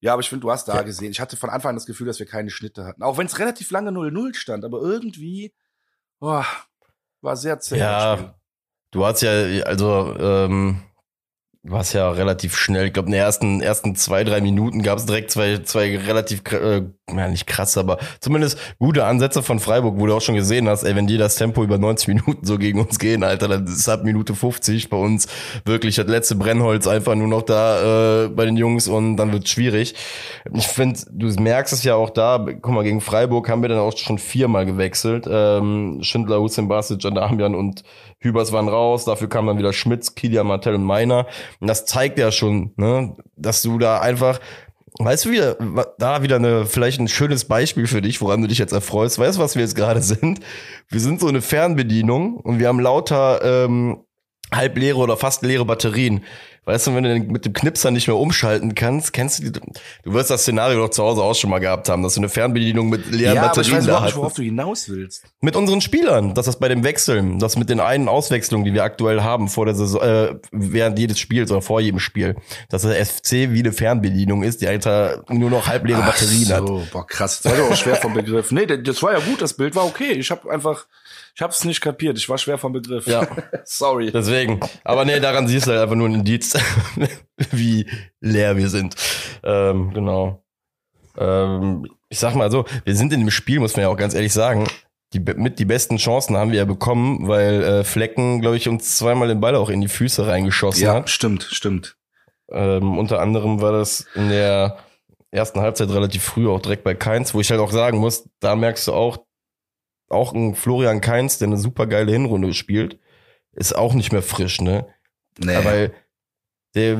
ja, aber ich finde, du hast da ja. gesehen. Ich hatte von Anfang an das Gefühl, dass wir keine Schnitte hatten. Auch wenn es relativ lange 0-0 stand, aber irgendwie oh, war sehr zäh. Ja, du hast ja, also ähm, war es ja relativ schnell. Ich glaube, in den ersten, ersten zwei, drei Minuten gab es direkt zwei, zwei relativ, äh, ja, nicht krass, aber zumindest gute Ansätze von Freiburg, wo du auch schon gesehen hast, ey, wenn die das Tempo über 90 Minuten so gegen uns gehen, Alter, dann ist ab Minute 50 bei uns wirklich das letzte Brennholz einfach nur noch da äh, bei den Jungs und dann wird schwierig. Ich finde, du merkst es ja auch da, guck mal, gegen Freiburg haben wir dann auch schon viermal gewechselt. Ähm, Schindler, Hussein Basic, Damian und Hübers waren raus, dafür kamen dann wieder Schmitz, Kilian Martell und Meiner. Und das zeigt ja schon, ne, dass du da einfach, weißt du wieder, da wieder eine, vielleicht ein schönes Beispiel für dich, woran du dich jetzt erfreust. Weißt du, was wir jetzt gerade sind? Wir sind so eine Fernbedienung und wir haben lauter ähm, halb leere oder fast leere Batterien. Weißt du, wenn du mit dem Knipser nicht mehr umschalten kannst, kennst du die, du wirst das Szenario doch zu Hause auch schon mal gehabt haben, dass du eine Fernbedienung mit leeren ja, Batterien aber ich weiß da nicht, worauf du hinaus willst. Mit unseren Spielern, dass das bei dem Wechseln, das mit den einen Auswechslungen, die wir aktuell haben vor der Saison, äh, während jedes Spiels oder vor jedem Spiel, dass das FC wie eine Fernbedienung ist, die einfach nur noch halbleere Batterien so, hat. Boah, krass, das war doch auch schwer vom Begriff. Nee, das war ja gut, das Bild war okay. Ich habe einfach ich hab's nicht kapiert. Ich war schwer vom Begriff. Ja. Sorry. Deswegen. Aber nee, daran siehst du halt einfach nur ein Indiz, wie leer wir sind. Ähm, genau. Ähm, ich sag mal so, wir sind in dem Spiel, muss man ja auch ganz ehrlich sagen, die, mit die besten Chancen haben wir ja bekommen, weil äh, Flecken, glaube ich, uns zweimal den Ball auch in die Füße reingeschossen ja, hat. Ja, stimmt, stimmt. Ähm, unter anderem war das in der ersten Halbzeit relativ früh auch direkt bei Keins, wo ich halt auch sagen muss, da merkst du auch, auch ein Florian Keins, der eine super geile Hinrunde spielt, ist auch nicht mehr frisch, ne? Nee. Aber der,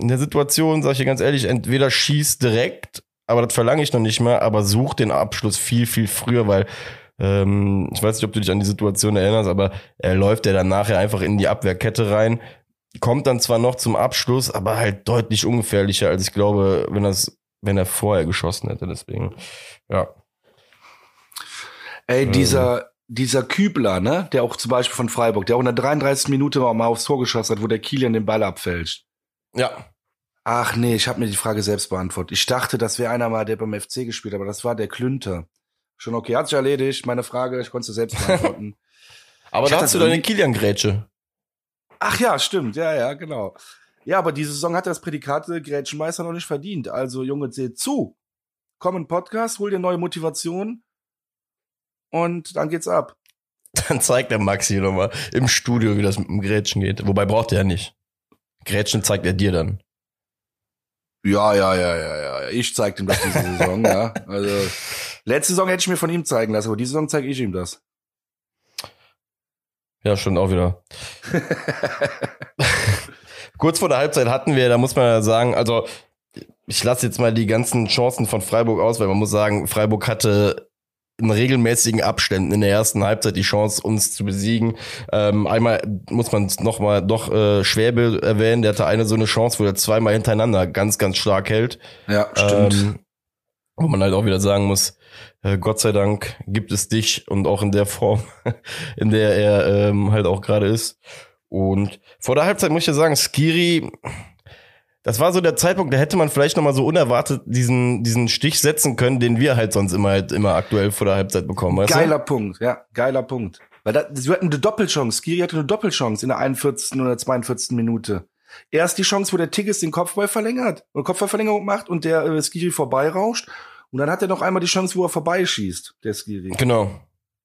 in der Situation, sag ich dir ganz ehrlich, entweder schießt direkt, aber das verlange ich noch nicht mehr, aber sucht den Abschluss viel, viel früher, weil ähm, ich weiß nicht, ob du dich an die Situation erinnerst, aber er läuft ja dann nachher einfach in die Abwehrkette rein, kommt dann zwar noch zum Abschluss, aber halt deutlich ungefährlicher, als ich glaube, wenn das, wenn er vorher geschossen hätte. Deswegen, ja. Ey, dieser, ähm. dieser Kübler, ne, der auch zum Beispiel von Freiburg, der auch in der 33. Minute mal aufs Tor geschossen hat, wo der Kilian den Ball abfälscht. Ja. Ach nee, ich habe mir die Frage selbst beantwortet. Ich dachte, das wäre einer mal, der beim FC gespielt, aber das war der Klünter. Schon okay, hat sich erledigt. Meine Frage, ich konnte selbst beantworten. aber da hast du deine Kilian-Grätsche. Ach ja, stimmt. Ja, ja, genau. Ja, aber diese Saison hat das Prädikat Grätschenmeister noch nicht verdient. Also, Junge, seht zu. Komm in Podcast, hol dir neue Motivation und dann geht's ab. Dann zeigt der Maxi nochmal im Studio, wie das mit dem Grätschen geht. Wobei braucht er ja nicht. Grätschen zeigt er dir dann. Ja, ja, ja, ja, ja. Ich zeig ihm das diese Saison, ja. Also letzte Saison hätte ich mir von ihm zeigen lassen, aber diese Saison zeige ich ihm das. Ja, stimmt auch wieder. Kurz vor der Halbzeit hatten wir, da muss man ja sagen, also ich lasse jetzt mal die ganzen Chancen von Freiburg aus, weil man muss sagen, Freiburg hatte in regelmäßigen Abständen in der ersten Halbzeit die Chance, uns zu besiegen. Ähm, einmal muss man es nochmal doch äh, Schwäbe erwähnen, der hatte eine so eine Chance, wo er zweimal hintereinander ganz, ganz stark hält. Ja, stimmt. Ähm, wo man halt auch wieder sagen muss, äh, Gott sei Dank gibt es dich und auch in der Form, in der er ähm, halt auch gerade ist. Und vor der Halbzeit muss ich ja sagen, Skiri das war so der Zeitpunkt, da hätte man vielleicht nochmal so unerwartet diesen, diesen Stich setzen können, den wir halt sonst immer halt immer aktuell vor der Halbzeit bekommen. Weißt geiler du? Punkt, ja, geiler Punkt. Weil da, sie hatten eine Doppelchance. Skiri hatte eine Doppelchance in der 41. oder 42. Minute. Erst die Chance, wo der Tigges den Kopfball verlängert und Kopfballverlängerung macht und der äh, Skiri vorbeirauscht. Und dann hat er noch einmal die Chance, wo er vorbeischießt, der Skiri. Genau.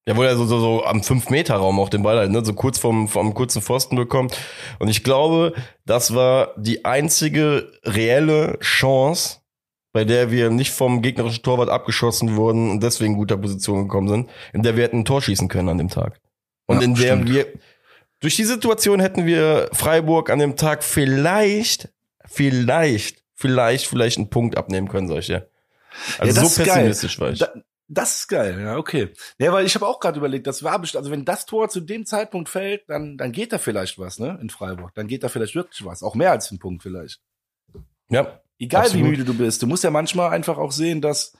Ja, wo er so, so, so am 5-Meter-Raum auch den Ball halt, ne, so kurz vom, vom kurzen Pfosten bekommt. Und ich glaube, das war die einzige reelle Chance, bei der wir nicht vom gegnerischen Torwart abgeschossen wurden und deswegen guter Position gekommen sind, in der wir hätten ein Tor schießen können an dem Tag. Und ja, in der stimmt. wir, durch die Situation hätten wir Freiburg an dem Tag vielleicht, vielleicht, vielleicht, vielleicht einen Punkt abnehmen können, solche. Also ja, so pessimistisch geil. war ich. Da, Das ist geil, ja, okay. Ja, weil ich habe auch gerade überlegt, das war bestimmt, also wenn das Tor zu dem Zeitpunkt fällt, dann, dann geht da vielleicht was, ne, in Freiburg. Dann geht da vielleicht wirklich was. Auch mehr als ein Punkt vielleicht. Ja. Egal absolut. wie müde du bist. Du musst ja manchmal einfach auch sehen, dass,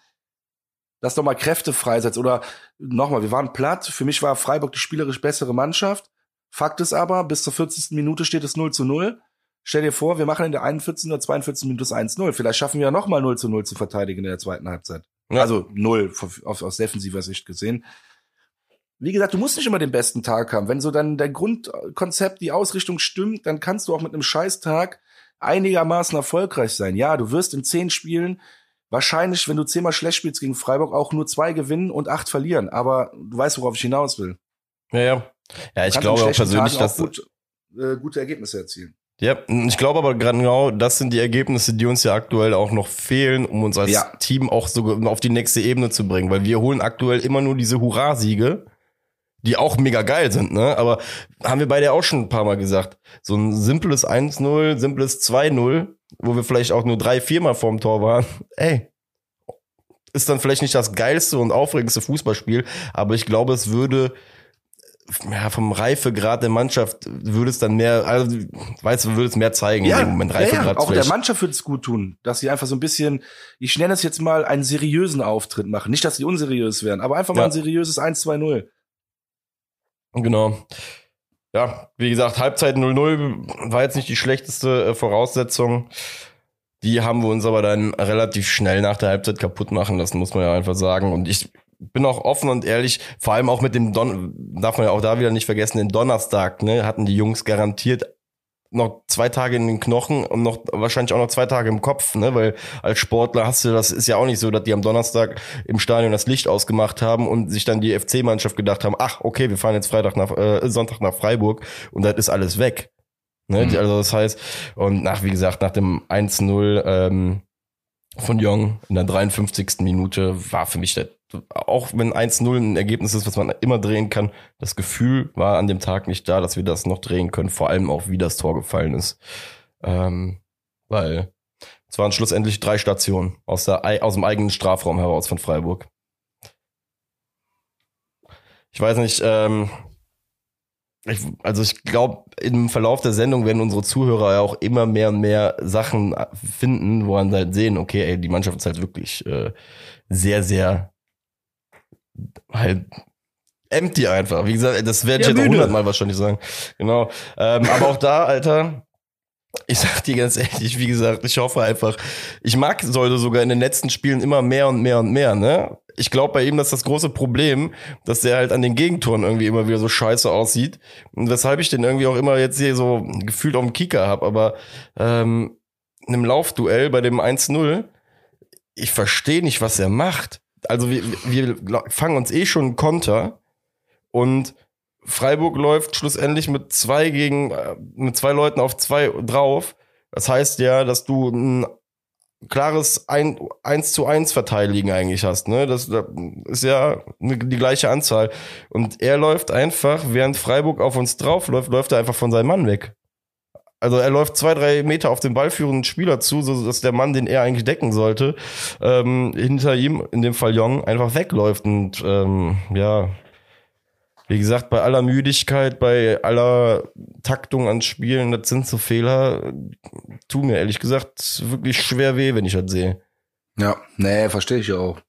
dass doch mal Kräfte freisetzt. Oder nochmal, wir waren platt. Für mich war Freiburg die spielerisch bessere Mannschaft. Fakt ist aber, bis zur 40. Minute steht es 0 zu 0. Stell dir vor, wir machen in der 41. oder 42. Minute 1-0. Vielleicht schaffen wir ja nochmal 0 zu 0 zu verteidigen in der zweiten Halbzeit. Ja. Also 0 aus, aus defensiver Sicht gesehen. Wie gesagt, du musst nicht immer den besten Tag haben. Wenn so dann dein Grundkonzept, die Ausrichtung stimmt, dann kannst du auch mit einem Scheißtag einigermaßen erfolgreich sein. Ja, du wirst in zehn Spielen wahrscheinlich, wenn du zehnmal schlecht spielst gegen Freiburg, auch nur zwei gewinnen und acht verlieren. Aber du weißt, worauf ich hinaus will. Ja, ja. Ja, ich glaube auch persönlich, dass gut, äh, gute Ergebnisse erzielen. Ja, ich glaube aber genau, das sind die Ergebnisse, die uns ja aktuell auch noch fehlen, um uns als ja. Team auch so auf die nächste Ebene zu bringen, weil wir holen aktuell immer nur diese Hurra-Siege, die auch mega geil sind, ne? Aber haben wir beide auch schon ein paar Mal gesagt, so ein simples 1-0, simples 2-0, wo wir vielleicht auch nur drei, viermal vorm Tor waren, ey, ist dann vielleicht nicht das geilste und aufregendste Fußballspiel, aber ich glaube, es würde ja, vom Reifegrad der Mannschaft würde es dann mehr, also weißt du, würde es mehr zeigen ja, in dem Moment. Reifegrad ja, ja. Auch der Mannschaft würde es gut tun, dass sie einfach so ein bisschen, ich nenne es jetzt mal, einen seriösen Auftritt machen. Nicht, dass sie unseriös wären, aber einfach mal ein seriöses 1-2-0. Genau. Ja, wie gesagt, Halbzeit 0-0 war jetzt nicht die schlechteste äh, Voraussetzung. Die haben wir uns aber dann relativ schnell nach der Halbzeit kaputt machen lassen, muss man ja einfach sagen. Und ich bin auch offen und ehrlich, vor allem auch mit dem Don, darf man ja auch da wieder nicht vergessen, den Donnerstag, ne, hatten die Jungs garantiert noch zwei Tage in den Knochen und noch wahrscheinlich auch noch zwei Tage im Kopf, ne? Weil als Sportler hast du, das ist ja auch nicht so, dass die am Donnerstag im Stadion das Licht ausgemacht haben und sich dann die FC-Mannschaft gedacht haben, ach, okay, wir fahren jetzt Freitag nach äh, Sonntag nach Freiburg und das ist alles weg. Ne? Mhm. Also das heißt, und nach, wie gesagt, nach dem 1-0 ähm, von Jong in der 53. Minute war für mich der auch wenn 1-0 ein Ergebnis ist, was man immer drehen kann, das Gefühl war an dem Tag nicht da, dass wir das noch drehen können, vor allem auch wie das Tor gefallen ist. Ähm, weil es waren schlussendlich drei Stationen aus, der, aus dem eigenen Strafraum heraus von Freiburg. Ich weiß nicht, ähm, ich, also ich glaube, im Verlauf der Sendung werden unsere Zuhörer ja auch immer mehr und mehr Sachen finden, woran sie halt sehen, okay, ey, die Mannschaft ist halt wirklich äh, sehr, sehr halt empty einfach. Wie gesagt, das werde ich ja, jetzt hundertmal wahrscheinlich sagen. Genau. Ähm, aber auch da, Alter, ich sag dir ganz ehrlich, wie gesagt, ich hoffe einfach, ich mag Solde sogar in den letzten Spielen immer mehr und mehr und mehr, ne? Ich glaube bei ihm, dass das große Problem, dass der halt an den Gegentoren irgendwie immer wieder so scheiße aussieht. Und weshalb ich den irgendwie auch immer jetzt hier so gefühlt auf dem Kicker hab. Aber ähm, in einem Laufduell bei dem 1-0, ich verstehe nicht, was er macht also wir, wir fangen uns eh schon Konter und Freiburg läuft schlussendlich mit zwei gegen, äh, mit zwei Leuten auf zwei drauf. Das heißt ja, dass du ein klares ein, 1 zu 1 Verteidigen eigentlich hast, ne? Das, das ist ja die gleiche Anzahl. Und er läuft einfach, während Freiburg auf uns drauf läuft, läuft er einfach von seinem Mann weg. Also er läuft zwei, drei Meter auf den ballführenden Spieler zu, so dass der Mann, den er eigentlich decken sollte, ähm, hinter ihm, in dem Fall Jong, einfach wegläuft. Und ähm, ja, wie gesagt, bei aller Müdigkeit, bei aller Taktung an Spielen, das sind so Fehler, tun mir ehrlich gesagt wirklich schwer weh, wenn ich das sehe. Ja, nee, verstehe ich ja auch.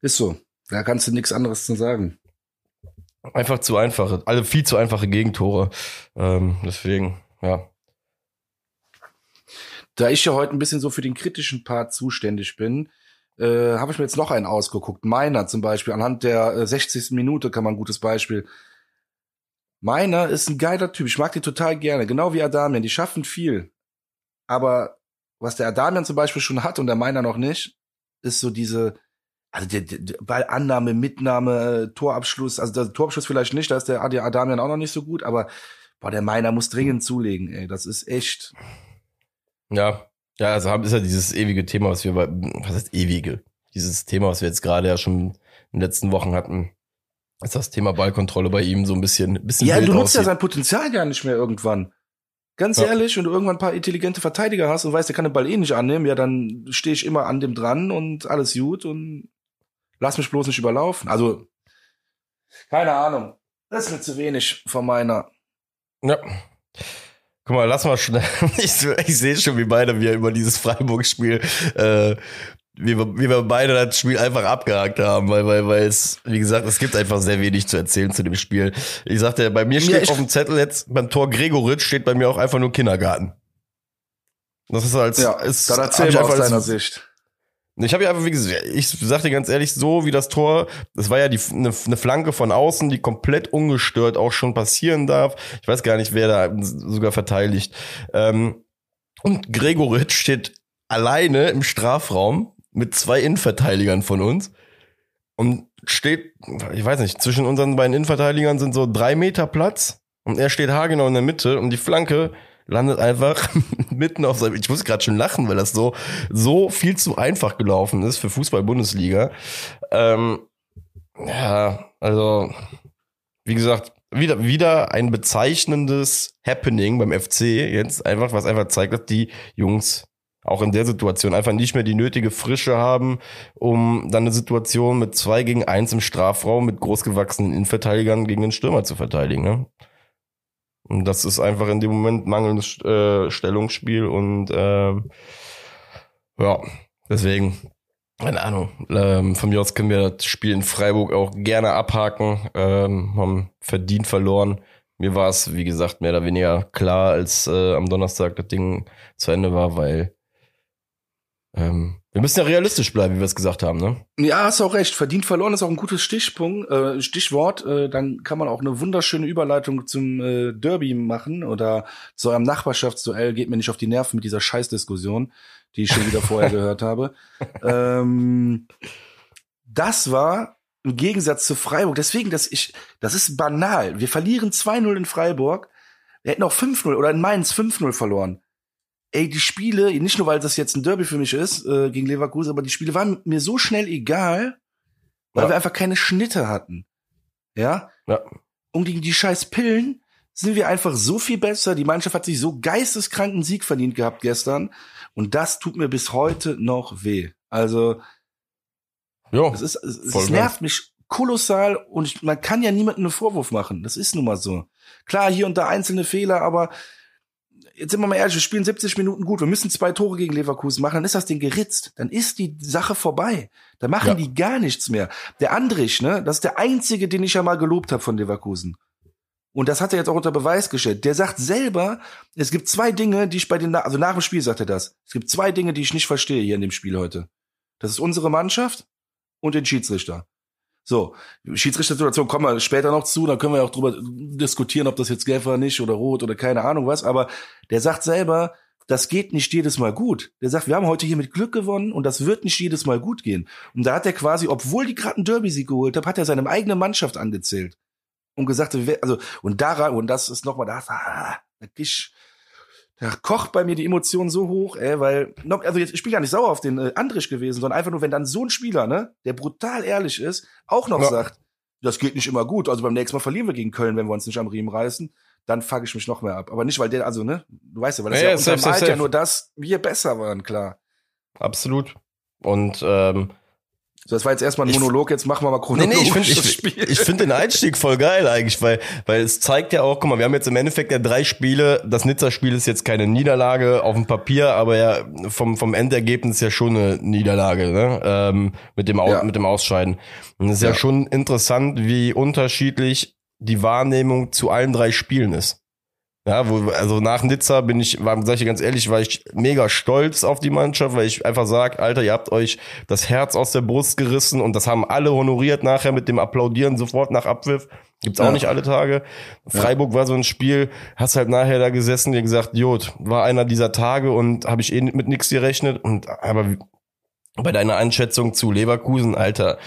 Ist so. Da kannst du nichts anderes zu sagen. Einfach zu einfache, alle viel zu einfache Gegentore. Ähm, deswegen, ja. Da ich ja heute ein bisschen so für den kritischen Part zuständig bin, äh, habe ich mir jetzt noch einen ausgeguckt. Meiner zum Beispiel, anhand der äh, 60. Minute kann man ein gutes Beispiel. Meiner ist ein geiler Typ. Ich mag die total gerne. Genau wie Adamian. Die schaffen viel. Aber was der Adamian zum Beispiel schon hat und der Meiner noch nicht, ist so diese, also der, der Ballannahme, Mitnahme, Torabschluss. Also der Torabschluss vielleicht nicht, da ist der Adamian auch noch nicht so gut, aber boah, der Meiner muss dringend zulegen, ey. Das ist echt. Ja, ja, also ist ja dieses ewige Thema, was wir bei, was heißt ewige? Dieses Thema, was wir jetzt gerade ja schon in den letzten Wochen hatten, ist das Thema Ballkontrolle bei ihm so ein bisschen, bisschen Ja, du nutzt aussieht. ja sein Potenzial gar nicht mehr irgendwann. Ganz ja. ehrlich, wenn du irgendwann ein paar intelligente Verteidiger hast und weißt, der kann den Ball eh nicht annehmen, ja, dann stehe ich immer an dem dran und alles gut und Lass mich bloß nicht überlaufen. Also, keine Ahnung. Das ist mir zu wenig von meiner. Ja. Guck mal, lass mal schnell. Ich, ich sehe schon, wie beide wir über dieses Freiburg-Spiel, äh, wie, wir, wie wir beide das Spiel einfach abgehakt haben, weil, weil, weil es, wie gesagt, es gibt einfach sehr wenig zu erzählen zu dem Spiel. Ich sagte, bei mir steht ja, auf dem Zettel jetzt beim Tor Gregoritsch steht bei mir auch einfach nur Kindergarten. Das ist als, ja, ist, dann erzähl mal aus deiner Sicht. Ich habe ja einfach, wie gesagt, ich sagte ganz ehrlich, so wie das Tor, das war ja die, eine, eine Flanke von außen, die komplett ungestört auch schon passieren darf. Ich weiß gar nicht, wer da sogar verteidigt. Ähm, und Gregoritsch steht alleine im Strafraum mit zwei Innenverteidigern von uns und steht, ich weiß nicht, zwischen unseren beiden Innenverteidigern sind so drei Meter Platz und er steht haargenau in der Mitte und die Flanke landet einfach mitten auf seinem. Ich muss gerade schon lachen, weil das so so viel zu einfach gelaufen ist für Fußball-Bundesliga. Ähm, ja, also wie gesagt, wieder wieder ein bezeichnendes Happening beim FC jetzt einfach, was einfach zeigt, dass die Jungs auch in der Situation einfach nicht mehr die nötige Frische haben, um dann eine Situation mit zwei gegen eins im Strafraum mit großgewachsenen Innenverteidigern gegen den Stürmer zu verteidigen. Ne? Und das ist einfach in dem Moment mangelndes äh, Stellungsspiel und äh, ja, deswegen, keine Ahnung. Ähm, von mir aus können wir das Spiel in Freiburg auch gerne abhaken. Ähm, haben verdient verloren. Mir war es, wie gesagt, mehr oder weniger klar, als äh, am Donnerstag das Ding zu Ende war, weil ähm, wir müssen ja realistisch bleiben, wie wir es gesagt haben, ne? Ja, hast auch recht. Verdient verloren ist auch ein gutes Stichpunkt, äh, Stichwort. Äh, dann kann man auch eine wunderschöne Überleitung zum äh, Derby machen oder zu eurem Nachbarschaftsduell. Geht mir nicht auf die Nerven mit dieser Scheißdiskussion, die ich schon wieder vorher gehört habe. Ähm, das war im Gegensatz zu Freiburg. Deswegen, dass ich, das ist banal. Wir verlieren 2-0 in Freiburg. Wir hätten auch 5-0 oder in Mainz 5-0 verloren ey, die Spiele, nicht nur weil das jetzt ein Derby für mich ist äh, gegen Leverkusen, aber die Spiele waren mir so schnell egal, weil ja. wir einfach keine Schnitte hatten. Ja? ja. Und gegen die scheiß Pillen sind wir einfach so viel besser. Die Mannschaft hat sich so geisteskranken Sieg verdient gehabt gestern. Und das tut mir bis heute noch weh. Also, ja, es ist, es, es nervt mich kolossal und ich, man kann ja niemandem einen Vorwurf machen. Das ist nun mal so. Klar, hier und da einzelne Fehler, aber jetzt sind wir mal ehrlich, wir spielen 70 Minuten gut, wir müssen zwei Tore gegen Leverkusen machen, dann ist das Ding geritzt, dann ist die Sache vorbei. Da machen ja. die gar nichts mehr. Der Andrich, ne, das ist der einzige, den ich ja mal gelobt habe von Leverkusen. Und das hat er jetzt auch unter Beweis gestellt. Der sagt selber, es gibt zwei Dinge, die ich bei den, also nach dem Spiel sagt er das. Es gibt zwei Dinge, die ich nicht verstehe hier in dem Spiel heute. Das ist unsere Mannschaft und den Schiedsrichter. So, Schiedsrichtersituation kommen wir später noch zu, da können wir auch drüber diskutieren, ob das jetzt gelb war nicht oder rot oder keine Ahnung was, aber der sagt selber, das geht nicht jedes Mal gut. Der sagt, wir haben heute hier mit Glück gewonnen und das wird nicht jedes Mal gut gehen. Und da hat er quasi, obwohl die gerade einen Derby-Sieg geholt haben, hat er seine eigene Mannschaft angezählt und gesagt, also und daran und das ist nochmal da, ah, da da kocht bei mir die Emotion so hoch, ey, weil, also jetzt, ich bin ja nicht sauer auf den äh, Andrich gewesen, sondern einfach nur, wenn dann so ein Spieler, ne, der brutal ehrlich ist, auch noch ja. sagt, das geht nicht immer gut, also beim nächsten Mal verlieren wir gegen Köln, wenn wir uns nicht am Riemen reißen, dann fuck ich mich noch mehr ab. Aber nicht, weil der, also, ne, du weißt ja, weil das ja, ja, ja untermalt ja nur das, wir besser waren, klar. Absolut. Und ähm, so, das war jetzt erstmal ein Monolog, jetzt machen wir mal chronologisch nee, nee, ich find, ich, ich finde den Einstieg voll geil eigentlich, weil, weil es zeigt ja auch, guck mal, wir haben jetzt im Endeffekt ja drei Spiele. Das Nizza-Spiel ist jetzt keine Niederlage auf dem Papier, aber ja vom, vom Endergebnis ja schon eine Niederlage, ne? Ähm, mit, dem ja. mit dem Ausscheiden. Und es ist ja. ja schon interessant, wie unterschiedlich die Wahrnehmung zu allen drei Spielen ist. Ja, wo, also nach Nizza bin ich, war, sag ich ganz ehrlich, war ich mega stolz auf die Mannschaft, weil ich einfach sag, Alter, ihr habt euch das Herz aus der Brust gerissen und das haben alle honoriert nachher mit dem Applaudieren sofort nach Abpfiff. Gibt's auch ja. nicht alle Tage. Freiburg ja. war so ein Spiel, hast halt nachher da gesessen, dir gesagt, Jod, war einer dieser Tage und habe ich eh mit nix gerechnet und aber bei deiner Einschätzung zu Leverkusen, Alter,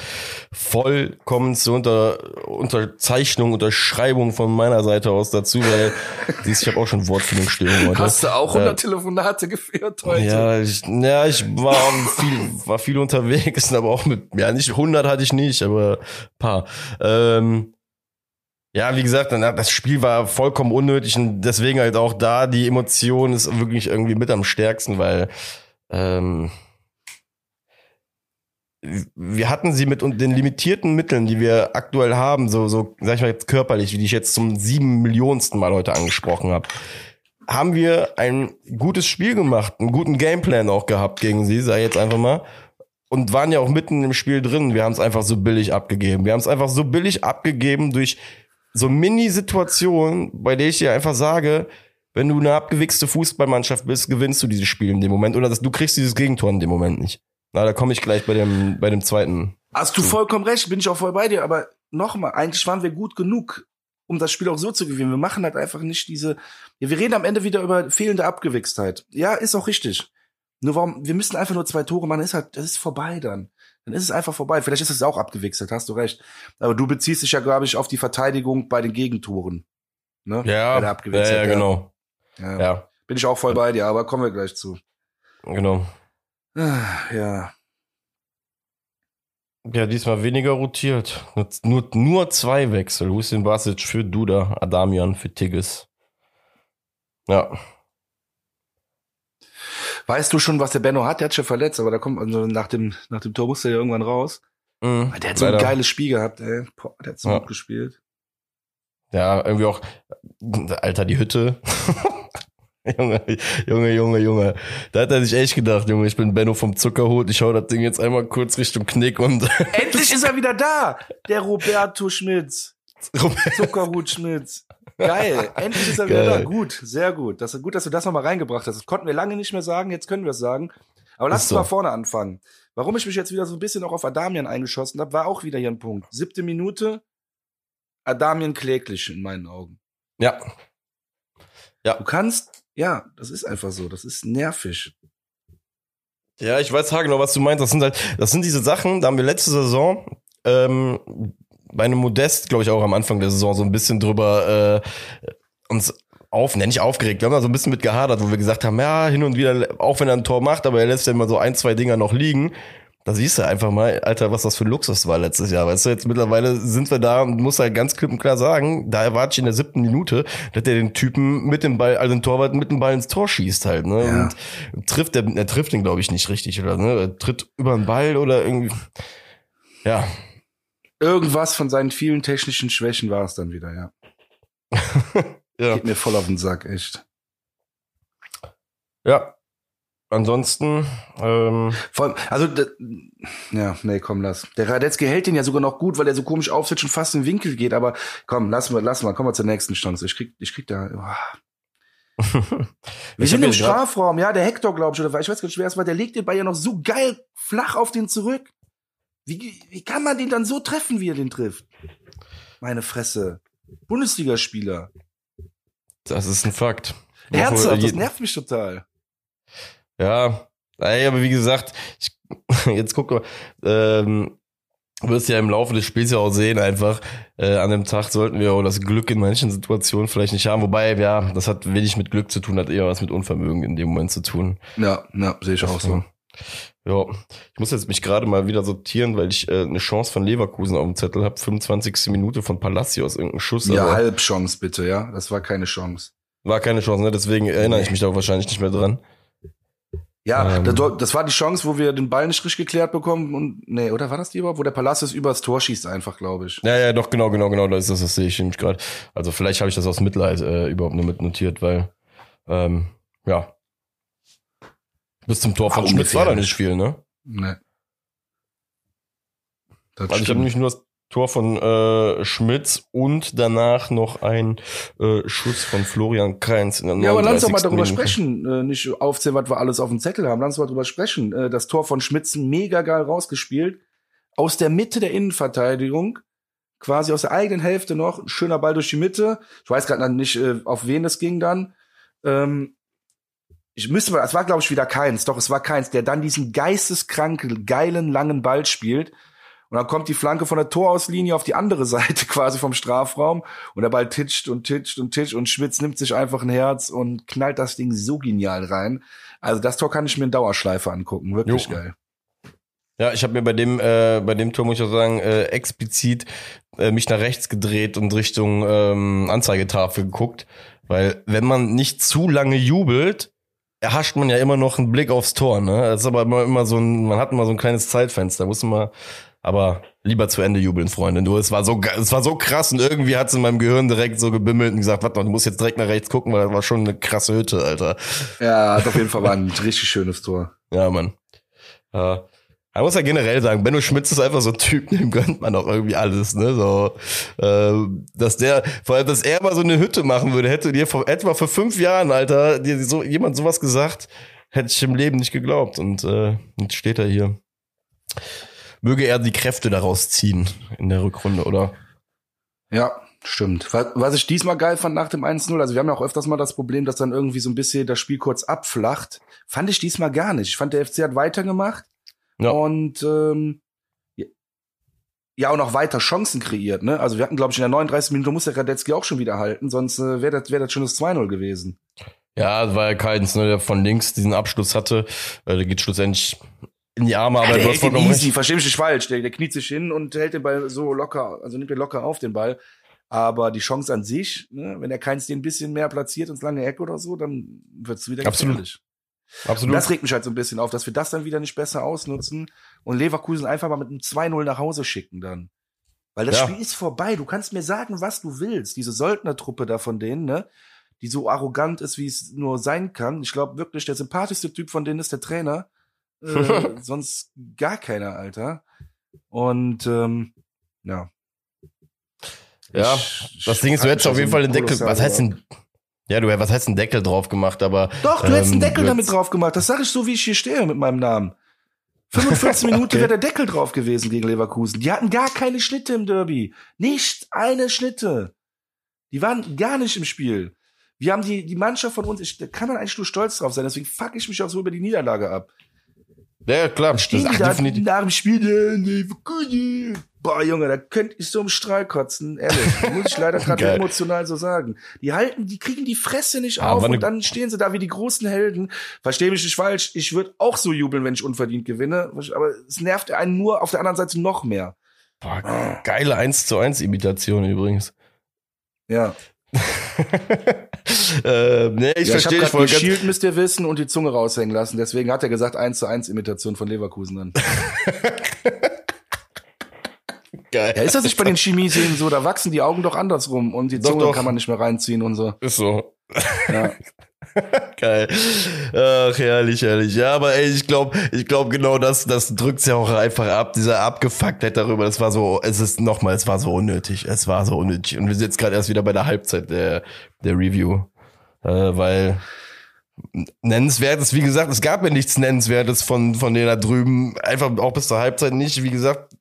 vollkommen zur Unter Unterzeichnung, Unterschreibung von meiner Seite aus dazu, weil siehst, ich habe auch schon Wortfindungsstörungen heute. Hast du auch 100 äh, Telefonate geführt heute? Ja, ich, ja, ich war viel, war viel unterwegs, aber auch mit, ja, nicht 100 hatte ich nicht, aber paar. Ähm, ja, wie gesagt, das Spiel war vollkommen unnötig und deswegen halt auch da die Emotion ist wirklich irgendwie mit am stärksten, weil ähm, wir hatten sie mit den limitierten Mitteln, die wir aktuell haben, so, so, sag ich mal jetzt körperlich, wie ich jetzt zum sieben Millionsten Mal heute angesprochen habe, haben wir ein gutes Spiel gemacht, einen guten Gameplan auch gehabt gegen sie, sei jetzt einfach mal. Und waren ja auch mitten im Spiel drin. Wir haben es einfach so billig abgegeben. Wir haben es einfach so billig abgegeben durch so Mini-Situationen, bei der ich dir einfach sage, wenn du eine abgewichste Fußballmannschaft bist, gewinnst du dieses Spiel in dem Moment oder dass du kriegst dieses Gegentor in dem Moment nicht. Na, da komme ich gleich bei dem, bei dem zweiten. Hast du vollkommen recht, bin ich auch voll bei dir, aber nochmal, eigentlich waren wir gut genug, um das Spiel auch so zu gewinnen. Wir machen halt einfach nicht diese, ja, wir reden am Ende wieder über fehlende Abgewichstheit. Ja, ist auch richtig. Nur warum, wir müssen einfach nur zwei Tore machen, ist halt, das ist vorbei dann. Dann ist es einfach vorbei. Vielleicht ist es auch abgewichselt, hast du recht. Aber du beziehst dich ja, glaube ich, auf die Verteidigung bei den Gegentoren. Ne? Ja, ja, ja, genau. Ja. ja. Bin ich auch voll bei dir, aber kommen wir gleich zu. Genau. Ah, ja. Ja, diesmal weniger rotiert. Nur, nur zwei Wechsel. Hussein Basic für Duda, Adamian für Tigges. Ja. Weißt du schon, was der Benno hat? Der hat schon verletzt, aber da kommt also nach dem, nach dem Tor musste er ja irgendwann raus. Mhm, der hat so leider. ein geiles Spiel gehabt, ey. Boah, der hat so ja. gut gespielt. Ja, irgendwie auch, Alter, die Hütte. Junge, Junge, Junge, Junge. Da hat er sich echt gedacht, Junge, ich bin Benno vom Zuckerhut, ich hau das Ding jetzt einmal kurz Richtung Knick und. Endlich ist er wieder da! Der Roberto Schmitz. Zuckerhut Schmitz. Geil. Endlich ist er Geil. wieder da. Gut, sehr gut. Das ist gut, dass du das nochmal reingebracht hast. Das konnten wir lange nicht mehr sagen, jetzt können wir es sagen. Aber lass uns so. mal vorne anfangen. Warum ich mich jetzt wieder so ein bisschen auch auf Adamian eingeschossen habe, war auch wieder hier ein Punkt. Siebte Minute, Adamian kläglich in meinen Augen. Ja. Ja. Du kannst ja, das ist einfach so. Das ist nervig. Ja, ich weiß genau, was du meinst. Das sind halt, das sind diese Sachen, da haben wir letzte Saison ähm, bei einem Modest, glaube ich, auch am Anfang der Saison so ein bisschen drüber äh, uns auf, nenne ich aufgeregt. Wir haben da so ein bisschen mit gehadert, wo wir gesagt haben, ja, hin und wieder, auch wenn er ein Tor macht, aber er lässt ja immer so ein, zwei Dinger noch liegen. Da siehst du einfach mal, Alter, was das für Luxus war letztes Jahr. Weißt du, jetzt mittlerweile sind wir da und muss halt ganz klipp und klar sagen, da erwarte ich in der siebten Minute, dass der den Typen mit dem Ball, also den Torwart mit dem Ball ins Tor schießt halt, ne? Ja. Und trifft, der, er trifft den, glaube ich, nicht richtig, oder ne? Er tritt über den Ball oder irgendwie. Ja. Irgendwas von seinen vielen technischen Schwächen war es dann wieder, ja. ja. Geht mir voll auf den Sack, echt. Ja, Ansonsten, ähm Vor allem, also, ja, nee, komm, lass. Der Radetzky hält den ja sogar noch gut, weil er so komisch aufsitzt und fast in den Winkel geht, aber komm, lass mal, lass mal, komm mal zur nächsten Chance. Ich krieg, ich krieg da, oh. Wir sind im Strafraum, ja, der Hector, glaube ich, oder ich weiß gar nicht, wer es war, der legt den Ball ja noch so geil flach auf den zurück. Wie, wie kann man den dann so treffen, wie er den trifft? Meine Fresse. Bundesligaspieler. Das ist ein Fakt. Herzhaft, das nervt mich total. Ja, ey, aber wie gesagt, ich, jetzt guck mal, ähm, wirst ja im Laufe des Spiels ja auch sehen, einfach äh, an dem Tag sollten wir auch das Glück in manchen Situationen vielleicht nicht haben. Wobei, ja, das hat wenig mit Glück zu tun, hat eher was mit Unvermögen in dem Moment zu tun. Ja, ja, sehe ich auch so. Ja, ich muss jetzt mich gerade mal wieder sortieren, weil ich äh, eine Chance von Leverkusen auf dem Zettel habe. 25. Minute von Palacios, irgendein Schuss. Ja, Halbchance bitte, ja. Das war keine Chance. War keine Chance, ne? Deswegen erinnere ich mich da wahrscheinlich nicht mehr dran. Ja, ähm, das, das, war die Chance, wo wir den Ball nicht richtig geklärt bekommen und nee, oder war das die überhaupt, wo der Palacios übers Tor schießt einfach, glaube ich. Ja, ja, doch genau, genau, genau, das ist das, das sehe ich nämlich gerade. Also vielleicht habe ich das aus Mitleid äh, überhaupt nur mitnotiert, weil ähm, ja bis zum Tor von Schmitz war da nicht viel, ne? Nee. Das also ich habe nämlich nur das Tor von äh, Schmitz und danach noch ein äh, Schuss von Florian Kainz in der Ja, aber lass uns doch mal darüber Minute. sprechen. Äh, nicht aufzählen, was wir alles auf dem Zettel haben. Lass uns mal darüber sprechen. Äh, das Tor von Schmitz mega geil rausgespielt. Aus der Mitte der Innenverteidigung. Quasi aus der eigenen Hälfte noch. Schöner Ball durch die Mitte. Ich weiß gerade nicht, äh, auf wen das ging dann. Ähm, ich müsste mal, es war glaube ich wieder keins, doch es war keins, der dann diesen geisteskranken, geilen, langen Ball spielt und dann kommt die Flanke von der Torauslinie auf die andere Seite quasi vom Strafraum und der Ball titscht und titscht und titscht und Schmitz nimmt sich einfach ein Herz und knallt das Ding so genial rein. Also das Tor kann ich mir in Dauerschleife angucken, wirklich jo. geil. Ja, ich habe mir bei dem äh, bei dem Tor muss ich auch sagen äh, explizit äh, mich nach rechts gedreht und Richtung ähm, Anzeigetafel geguckt, weil wenn man nicht zu lange jubelt, erhascht man ja immer noch einen Blick aufs Tor, ne? Das ist aber immer, immer so ein, man hat immer so ein kleines Zeitfenster, muss man, aber lieber zu Ende jubeln, Freunde. Nur es war so, es war so krass und irgendwie hat es in meinem Gehirn direkt so gebimmelt und gesagt, warte mal, du musst jetzt direkt nach rechts gucken, weil das war schon eine krasse Hütte, Alter. Ja, hat auf jeden Fall war ein richtig schönes Tor. Ja, Mann. Äh, man muss ja generell sagen, Benno Schmitz ist einfach so ein Typ, dem gönnt man auch irgendwie alles, ne? So, äh, dass der, vor allem, dass er mal so eine Hütte machen würde, hätte dir vor etwa vor fünf Jahren, Alter, dir so jemand sowas gesagt, hätte ich im Leben nicht geglaubt. Und äh, jetzt steht er hier. Möge er die Kräfte daraus ziehen in der Rückrunde, oder? Ja, stimmt. Was ich diesmal geil fand nach dem 1-0, also wir haben ja auch öfters mal das Problem, dass dann irgendwie so ein bisschen das Spiel kurz abflacht. Fand ich diesmal gar nicht. Ich fand, der FC hat weitergemacht ja. Und ähm, ja auch noch weiter Chancen kreiert. Ne? Also wir hatten, glaube ich, in der 39 Minute muss der Radetzky auch schon wieder halten, sonst äh, wäre das, wär das schon das 2-0 gewesen. Ja, war ja keins, ne, der von links diesen Abschluss hatte. Äh, der geht schlussendlich in die Arme, aber ja, der vollkommen easy, versteh mich nicht falsch. Der, der kniet sich hin und hält den Ball so locker, also nimmt den locker auf den Ball. Aber die Chance an sich, ne, wenn er keins den ein bisschen mehr platziert ins lange Eck oder so, dann wird's wieder Absolut. gefährlich. Absolut. Und das regt mich halt so ein bisschen auf, dass wir das dann wieder nicht besser ausnutzen und Leverkusen einfach mal mit einem 2-0 nach Hause schicken dann. Weil das ja. Spiel ist vorbei. Du kannst mir sagen, was du willst. Diese Söldnertruppe da von denen, ne? Die so arrogant ist, wie es nur sein kann. Ich glaube wirklich, der sympathischste Typ von denen ist der Trainer. Äh, sonst gar keiner, Alter. Und ähm, ja. Ja, ich, das Ding ist, du hättest auf jeden Fall den Deckel. Was heißt denn? Ja, du, was heißt ein Deckel drauf gemacht, aber. Doch, du ähm, hättest einen Deckel damit drauf gemacht. Das sage ich so, wie ich hier stehe mit meinem Namen. 45 Minuten okay. wäre der Deckel drauf gewesen gegen Leverkusen. Die hatten gar keine Schnitte im Derby. Nicht eine Schnitte. Die waren gar nicht im Spiel. Wir haben die, die Mannschaft von uns, ich, da kann man eigentlich nur stolz drauf sein, deswegen fuck ich mich auch so über die Niederlage ab. Ja, klar. Das, da definitiv. nach dem Spiel. Boah, Junge, da könnte ich so im Strahl kotzen, ehrlich. Muss ich leider gerade emotional so sagen. Die halten, die kriegen die Fresse nicht auf und dann stehen sie da wie die großen Helden. Versteh mich nicht falsch, ich würde auch so jubeln, wenn ich unverdient gewinne, aber es nervt einen nur auf der anderen Seite noch mehr. Boah, ah. geile 1 zu 1 Imitation übrigens. Ja. äh, nee, ich ja, verstehe ich voll. Shield müsst ihr wissen und die Zunge raushängen lassen. Deswegen hat er gesagt 1 zu 1 Imitation von Leverkusen dann. Geil. Ja, ist das nicht bei den Chemieserien so? Da wachsen die Augen doch andersrum und die Zunge doch, doch. kann man nicht mehr reinziehen und so. Ist so. Ja. Geil. Ach, herrlich, herrlich. Ja, aber ey, ich glaube, ich glaube genau das, das drückt's ja auch einfach ab, dieser Abgefucktheit darüber. Das war so, es ist nochmal, es war so unnötig. Es war so unnötig. Und wir sind jetzt gerade erst wieder bei der Halbzeit der, der Review. Äh, weil nennenswertes, wie gesagt, es gab ja nichts nennenswertes von, von denen da drüben. Einfach auch bis zur Halbzeit nicht. Wie gesagt,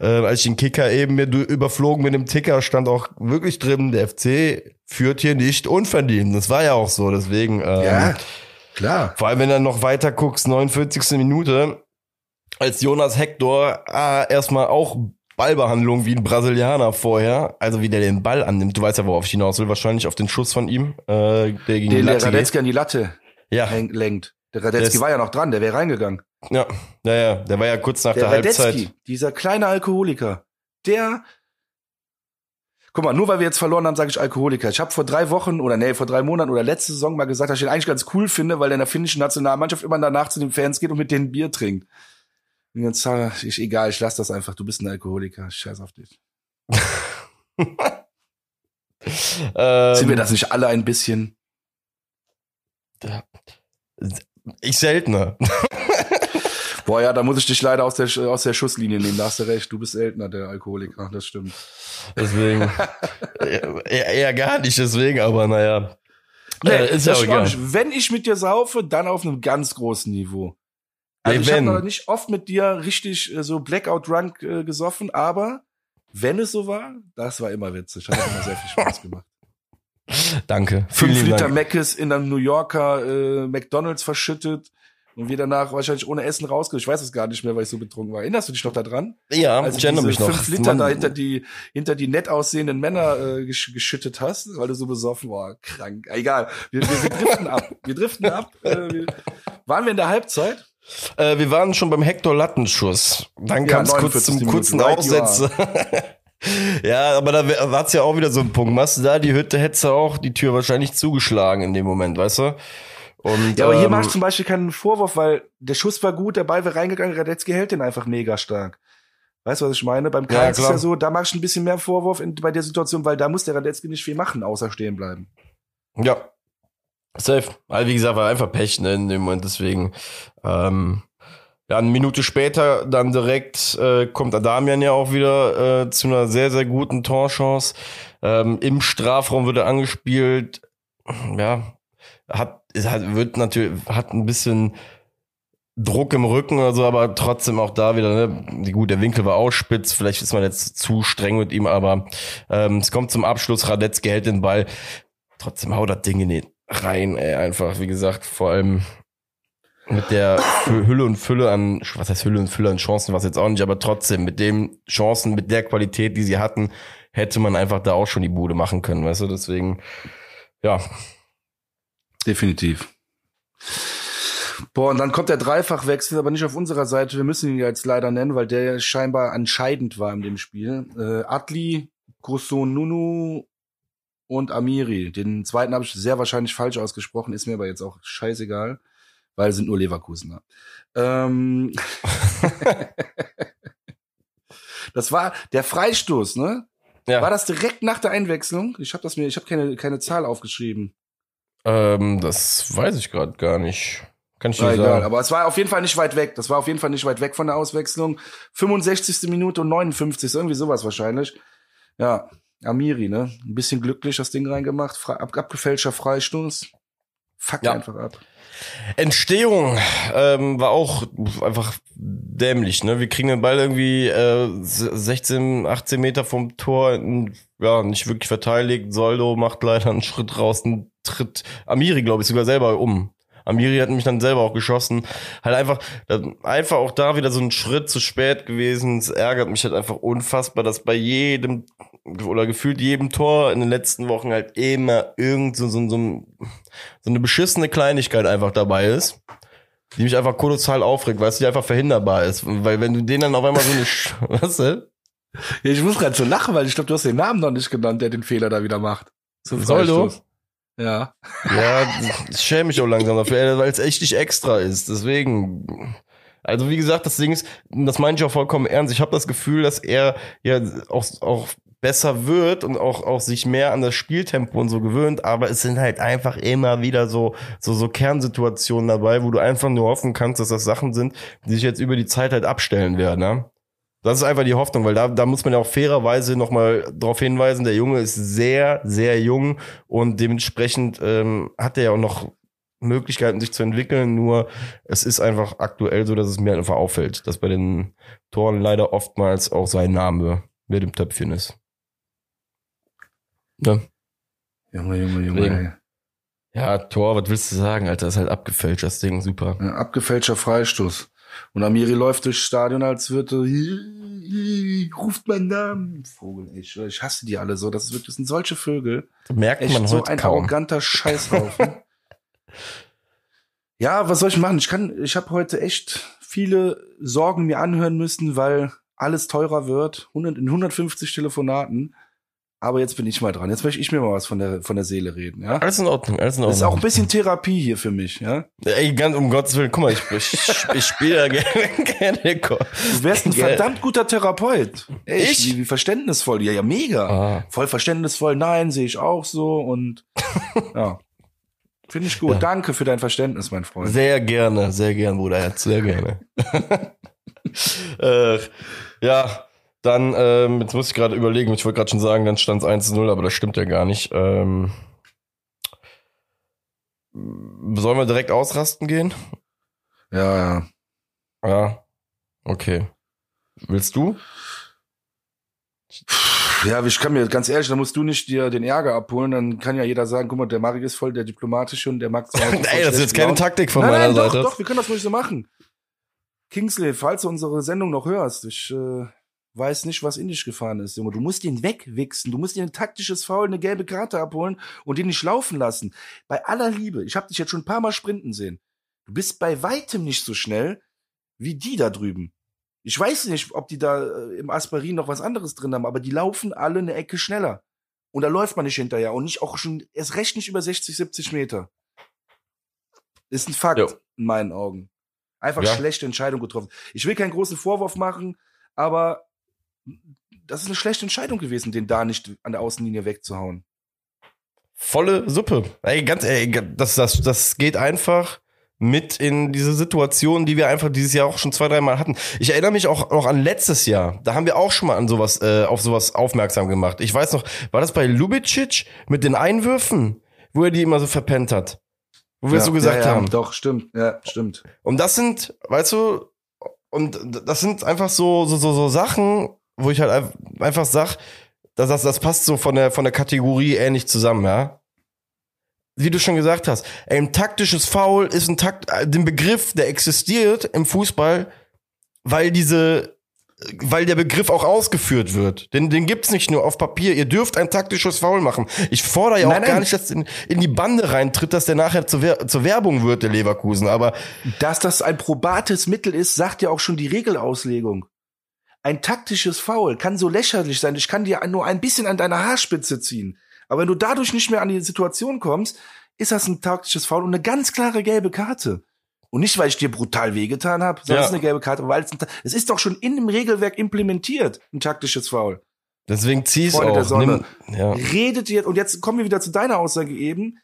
äh, als ich den Kicker eben mir überflogen mit dem Ticker, stand auch wirklich drin, der FC führt hier nicht unverdient. Das war ja auch so, deswegen. Ähm, ja, klar. Vor allem, wenn du noch weiter guckst, 49. Minute, als Jonas Hector äh, erstmal auch Ballbehandlung wie ein Brasilianer vorher, also wie der den Ball annimmt. Du weißt ja, worauf ich hinaus will, wahrscheinlich auf den Schuss von ihm, äh, der gegen den die Latte der Radetzky an die Latte ja. lenkt. Der Radetzky war ja noch dran, der wäre reingegangen. Ja, ja, ja, der war ja kurz nach der, der Halbzeit. Radetzky, dieser kleine Alkoholiker, der Guck mal, nur weil wir jetzt verloren haben, sage ich Alkoholiker. Ich habe vor drei Wochen oder nee, vor drei Monaten oder letzte Saison mal gesagt, dass ich ihn eigentlich ganz cool finde, weil er in der finnischen Nationalmannschaft immer danach zu den Fans geht und mit denen Bier trinkt. Und jetzt ich egal, ich lass das einfach. Du bist ein Alkoholiker. Scheiß auf dich. ähm, Sind wir das nicht alle ein bisschen? Ich seltener. Boah, ja, da muss ich dich leider aus der, aus der Schusslinie nehmen. Da hast du recht. Du bist Eltner, der Alkoholiker. Das stimmt. Deswegen. eher, eher gar nicht, deswegen, aber naja. Nee, äh, ist ja auch egal. Wenn ich mit dir saufe, dann auf einem ganz großen Niveau. Also ich habe nicht oft mit dir richtig äh, so Blackout Drunk äh, gesoffen, aber wenn es so war, das war immer witzig. Hat immer sehr viel Spaß gemacht. Danke. Fünf Liter Mc's in einem New Yorker äh, McDonalds verschüttet und wir danach wahrscheinlich ohne Essen rausgehen. Ich weiß es gar nicht mehr, weil ich so betrunken war. Erinnerst du dich noch daran? Ja, also ich erinnere mich noch. Fünf Liter Mann. da hinter die, hinter die nett aussehenden Männer äh, gesch geschüttet hast, weil du so besoffen war. Krank. Egal. Wir, wir, wir driften ab. Wir driften ab. Äh, wir, waren wir in der Halbzeit? Äh, wir waren schon beim Hector Lattenschuss. Dann kam es kurz zum kurzen Aussetzer. ja, aber da war es ja auch wieder so ein Punkt. Machst du da die Hütte, hättest du auch die Tür wahrscheinlich zugeschlagen in dem Moment, weißt du? Und, ja, aber hier ähm, machst du zum Beispiel keinen Vorwurf, weil der Schuss war gut, der Ball wäre reingegangen, Radetzky hält den einfach mega stark. Weißt du, was ich meine? Beim Karl ja, ist ja so, da machst du ein bisschen mehr Vorwurf in, bei der Situation, weil da muss der Radetzky nicht viel machen, außer stehen bleiben. Ja. Safe. Also wie gesagt, war einfach Pech ne, in dem Moment, deswegen. Ähm, ja, eine Minute später dann direkt äh, kommt Adamian ja auch wieder äh, zu einer sehr, sehr guten Torchance. Ähm, Im Strafraum wird er angespielt. Ja, hat, hat, wird natürlich, hat ein bisschen Druck im Rücken oder so, aber trotzdem auch da wieder, ne, gut, der Winkel war auch spitz, vielleicht ist man jetzt zu streng mit ihm, aber ähm, es kommt zum Abschluss, Radetzky hält den Ball, trotzdem haut das Ding in den rein, ey, einfach, wie gesagt, vor allem mit der Hülle und Fülle an, was heißt Hülle und Fülle an Chancen, was jetzt auch nicht, aber trotzdem, mit den Chancen, mit der Qualität, die sie hatten, hätte man einfach da auch schon die Bude machen können, weißt du, deswegen, ja. Definitiv. Boah, und dann kommt der Dreifachwechsel, aber nicht auf unserer Seite. Wir müssen ihn jetzt leider nennen, weil der scheinbar entscheidend war in dem Spiel. Äh, Atli, Grosso Nunu und Amiri. Den zweiten habe ich sehr wahrscheinlich falsch ausgesprochen, ist mir aber jetzt auch scheißegal, weil sind nur Leverkusener. Ähm das war der Freistoß, ne? Ja. War das direkt nach der Einwechslung? Ich habe das mir, ich habe keine keine Zahl aufgeschrieben. Ähm, das weiß ich gerade gar nicht. Kann ich dir sagen. Egal, aber es war auf jeden Fall nicht weit weg. Das war auf jeden Fall nicht weit weg von der Auswechslung. 65. Minute und 59. Irgendwie sowas wahrscheinlich. Ja, Amiri, ne? Ein bisschen glücklich das Ding reingemacht. Fre ab abgefälschter Freistoß. Fuck ja. einfach ab. Entstehung ähm, war auch einfach dämlich. Ne? Wir kriegen den Ball irgendwie äh, 16, 18 Meter vom Tor, ja, nicht wirklich verteidigt. Soldo macht leider einen Schritt raus, einen Tritt Amiri, glaube ich, sogar selber um. Amiri hat mich dann selber auch geschossen. Halt einfach, einfach auch da wieder so ein Schritt zu spät gewesen. Es ärgert mich halt einfach unfassbar, dass bei jedem oder gefühlt jedem Tor in den letzten Wochen halt immer irgend so, so, so, so eine beschissene Kleinigkeit einfach dabei ist die mich einfach kolossal aufregt, weil es nicht einfach verhinderbar ist. Weil wenn du den dann auf einmal so eine, Sch was denn? Ja, ich muss gerade so lachen, weil ich glaube, du hast den Namen noch nicht genannt, der den Fehler da wieder macht. So Soldo? Ja. Ja, ich schäme mich auch langsam dafür, weil es echt nicht extra ist. Deswegen. Also wie gesagt, das Ding ist, das meine ich auch vollkommen ernst. Ich habe das Gefühl, dass er ja auch, auch besser wird und auch, auch sich mehr an das Spieltempo und so gewöhnt, aber es sind halt einfach immer wieder so, so, so Kernsituationen dabei, wo du einfach nur hoffen kannst, dass das Sachen sind, die sich jetzt über die Zeit halt abstellen werden, ne? Das ist einfach die Hoffnung, weil da, da muss man ja auch fairerweise nochmal darauf hinweisen, der Junge ist sehr, sehr jung und dementsprechend ähm, hat er ja auch noch Möglichkeiten, sich zu entwickeln. Nur es ist einfach aktuell so, dass es mir einfach auffällt, dass bei den Toren leider oftmals auch sein Name mit dem Töpfchen ist. Ja. Junge, Junge, Junge. Ja, Tor, was willst du sagen, Alter? Das ist halt abgefälscht, das Ding, super. Ja, abgefälschter Freistoß. Und Amiri läuft durchs Stadion, als würde ruft meinen Namen. Vogel, ich, ich hasse die alle so. Das ist wirklich, das sind solche Vögel. Merkt Echt man so heute ein kaum. arroganter Scheißhaufen. ja, was soll ich machen? Ich kann, ich habe heute echt viele Sorgen mir anhören müssen, weil alles teurer wird. 100, in 150 Telefonaten. Aber jetzt bin ich mal dran. Jetzt möchte ich mir mal was von der, von der Seele reden, ja? Alles in Ordnung, alles in Ordnung. Das ist auch ein bisschen Therapie hier für mich, ja? Ey, ganz um Gottes Willen, guck mal, ich, ich, ich spiele ja gerne, gerne Du wärst ein verdammt guter Therapeut. Echt? Ich? Wie, wie verständnisvoll. Ja, ja, mega. Ah. Voll verständnisvoll. Nein, sehe ich auch so und, ja. Finde ich gut. Ja. Danke für dein Verständnis, mein Freund. Sehr gerne, sehr gerne, Bruderherz, sehr gerne. äh, ja, dann, ähm, jetzt muss ich gerade überlegen, ich wollte gerade schon sagen, dann stand es 1-0, aber das stimmt ja gar nicht. Ähm, sollen wir direkt ausrasten gehen? Ja, ja. Ja, okay. Willst du? Ja, ich kann mir ganz ehrlich, da musst du nicht dir den Ärger abholen, dann kann ja jeder sagen, guck mal, der Marik ist voll der diplomatische und der Max. Ey, das ist jetzt keine Taktik von nein, meiner nein, Seite. Doch, doch, wir können das ruhig so machen. Kingsley, falls du unsere Sendung noch hörst, ich äh, weiß nicht, was in dich gefahren ist, Junge. Du musst ihn wegwichsen. Du musst dir ein taktisches Foul, eine gelbe Karte abholen und ihn nicht laufen lassen. Bei aller Liebe, ich habe dich jetzt schon ein paar Mal sprinten sehen. Du bist bei weitem nicht so schnell wie die da drüben. Ich weiß nicht, ob die da äh, im Aspirin noch was anderes drin haben, aber die laufen alle eine Ecke schneller. Und da läuft man nicht hinterher und nicht auch schon erst recht nicht über 60, 70 Meter. Ist ein Fakt jo. in meinen Augen. Einfach ja. schlechte Entscheidung getroffen. Ich will keinen großen Vorwurf machen, aber das ist eine schlechte Entscheidung gewesen, den da nicht an der Außenlinie wegzuhauen. Volle Suppe. Ey, ganz, ey, das, das, das geht einfach mit in diese Situation, die wir einfach dieses Jahr auch schon zwei, dreimal hatten. Ich erinnere mich auch noch an letztes Jahr. Da haben wir auch schon mal an sowas, äh, auf sowas aufmerksam gemacht. Ich weiß noch, war das bei Lubicic mit den Einwürfen, wo er die immer so verpennt hat? Wo wir ja, so gesagt ja, ja, haben. Doch, stimmt, ja, stimmt. Und das sind, weißt du, und das sind einfach so, so, so, so Sachen, wo ich halt einfach sag, dass das, das passt so von der, von der Kategorie ähnlich zusammen, ja wie du schon gesagt hast, ein taktisches Foul ist ein Takt, äh, den Begriff, der existiert im Fußball, weil diese, weil der Begriff auch ausgeführt wird. Denn den gibt's nicht nur auf Papier. Ihr dürft ein taktisches Foul machen. Ich fordere ja auch nein, gar nicht, dass in, in die Bande reintritt, dass der nachher zur, zur Werbung wird, der Leverkusen. Aber dass das ein probates Mittel ist, sagt ja auch schon die Regelauslegung. Ein taktisches Foul kann so lächerlich sein. Ich kann dir nur ein bisschen an deiner Haarspitze ziehen. Aber wenn du dadurch nicht mehr an die Situation kommst, ist das ein taktisches Foul und eine ganz klare gelbe Karte. Und nicht, weil ich dir brutal wehgetan habe, sondern ja. es ist eine gelbe Karte, weil es, ein, es ist doch schon in dem Regelwerk implementiert, ein taktisches Foul. Deswegen zieh's Freunde auch. Nimm, ja. Redet jetzt, und jetzt kommen wir wieder zu deiner Aussage eben,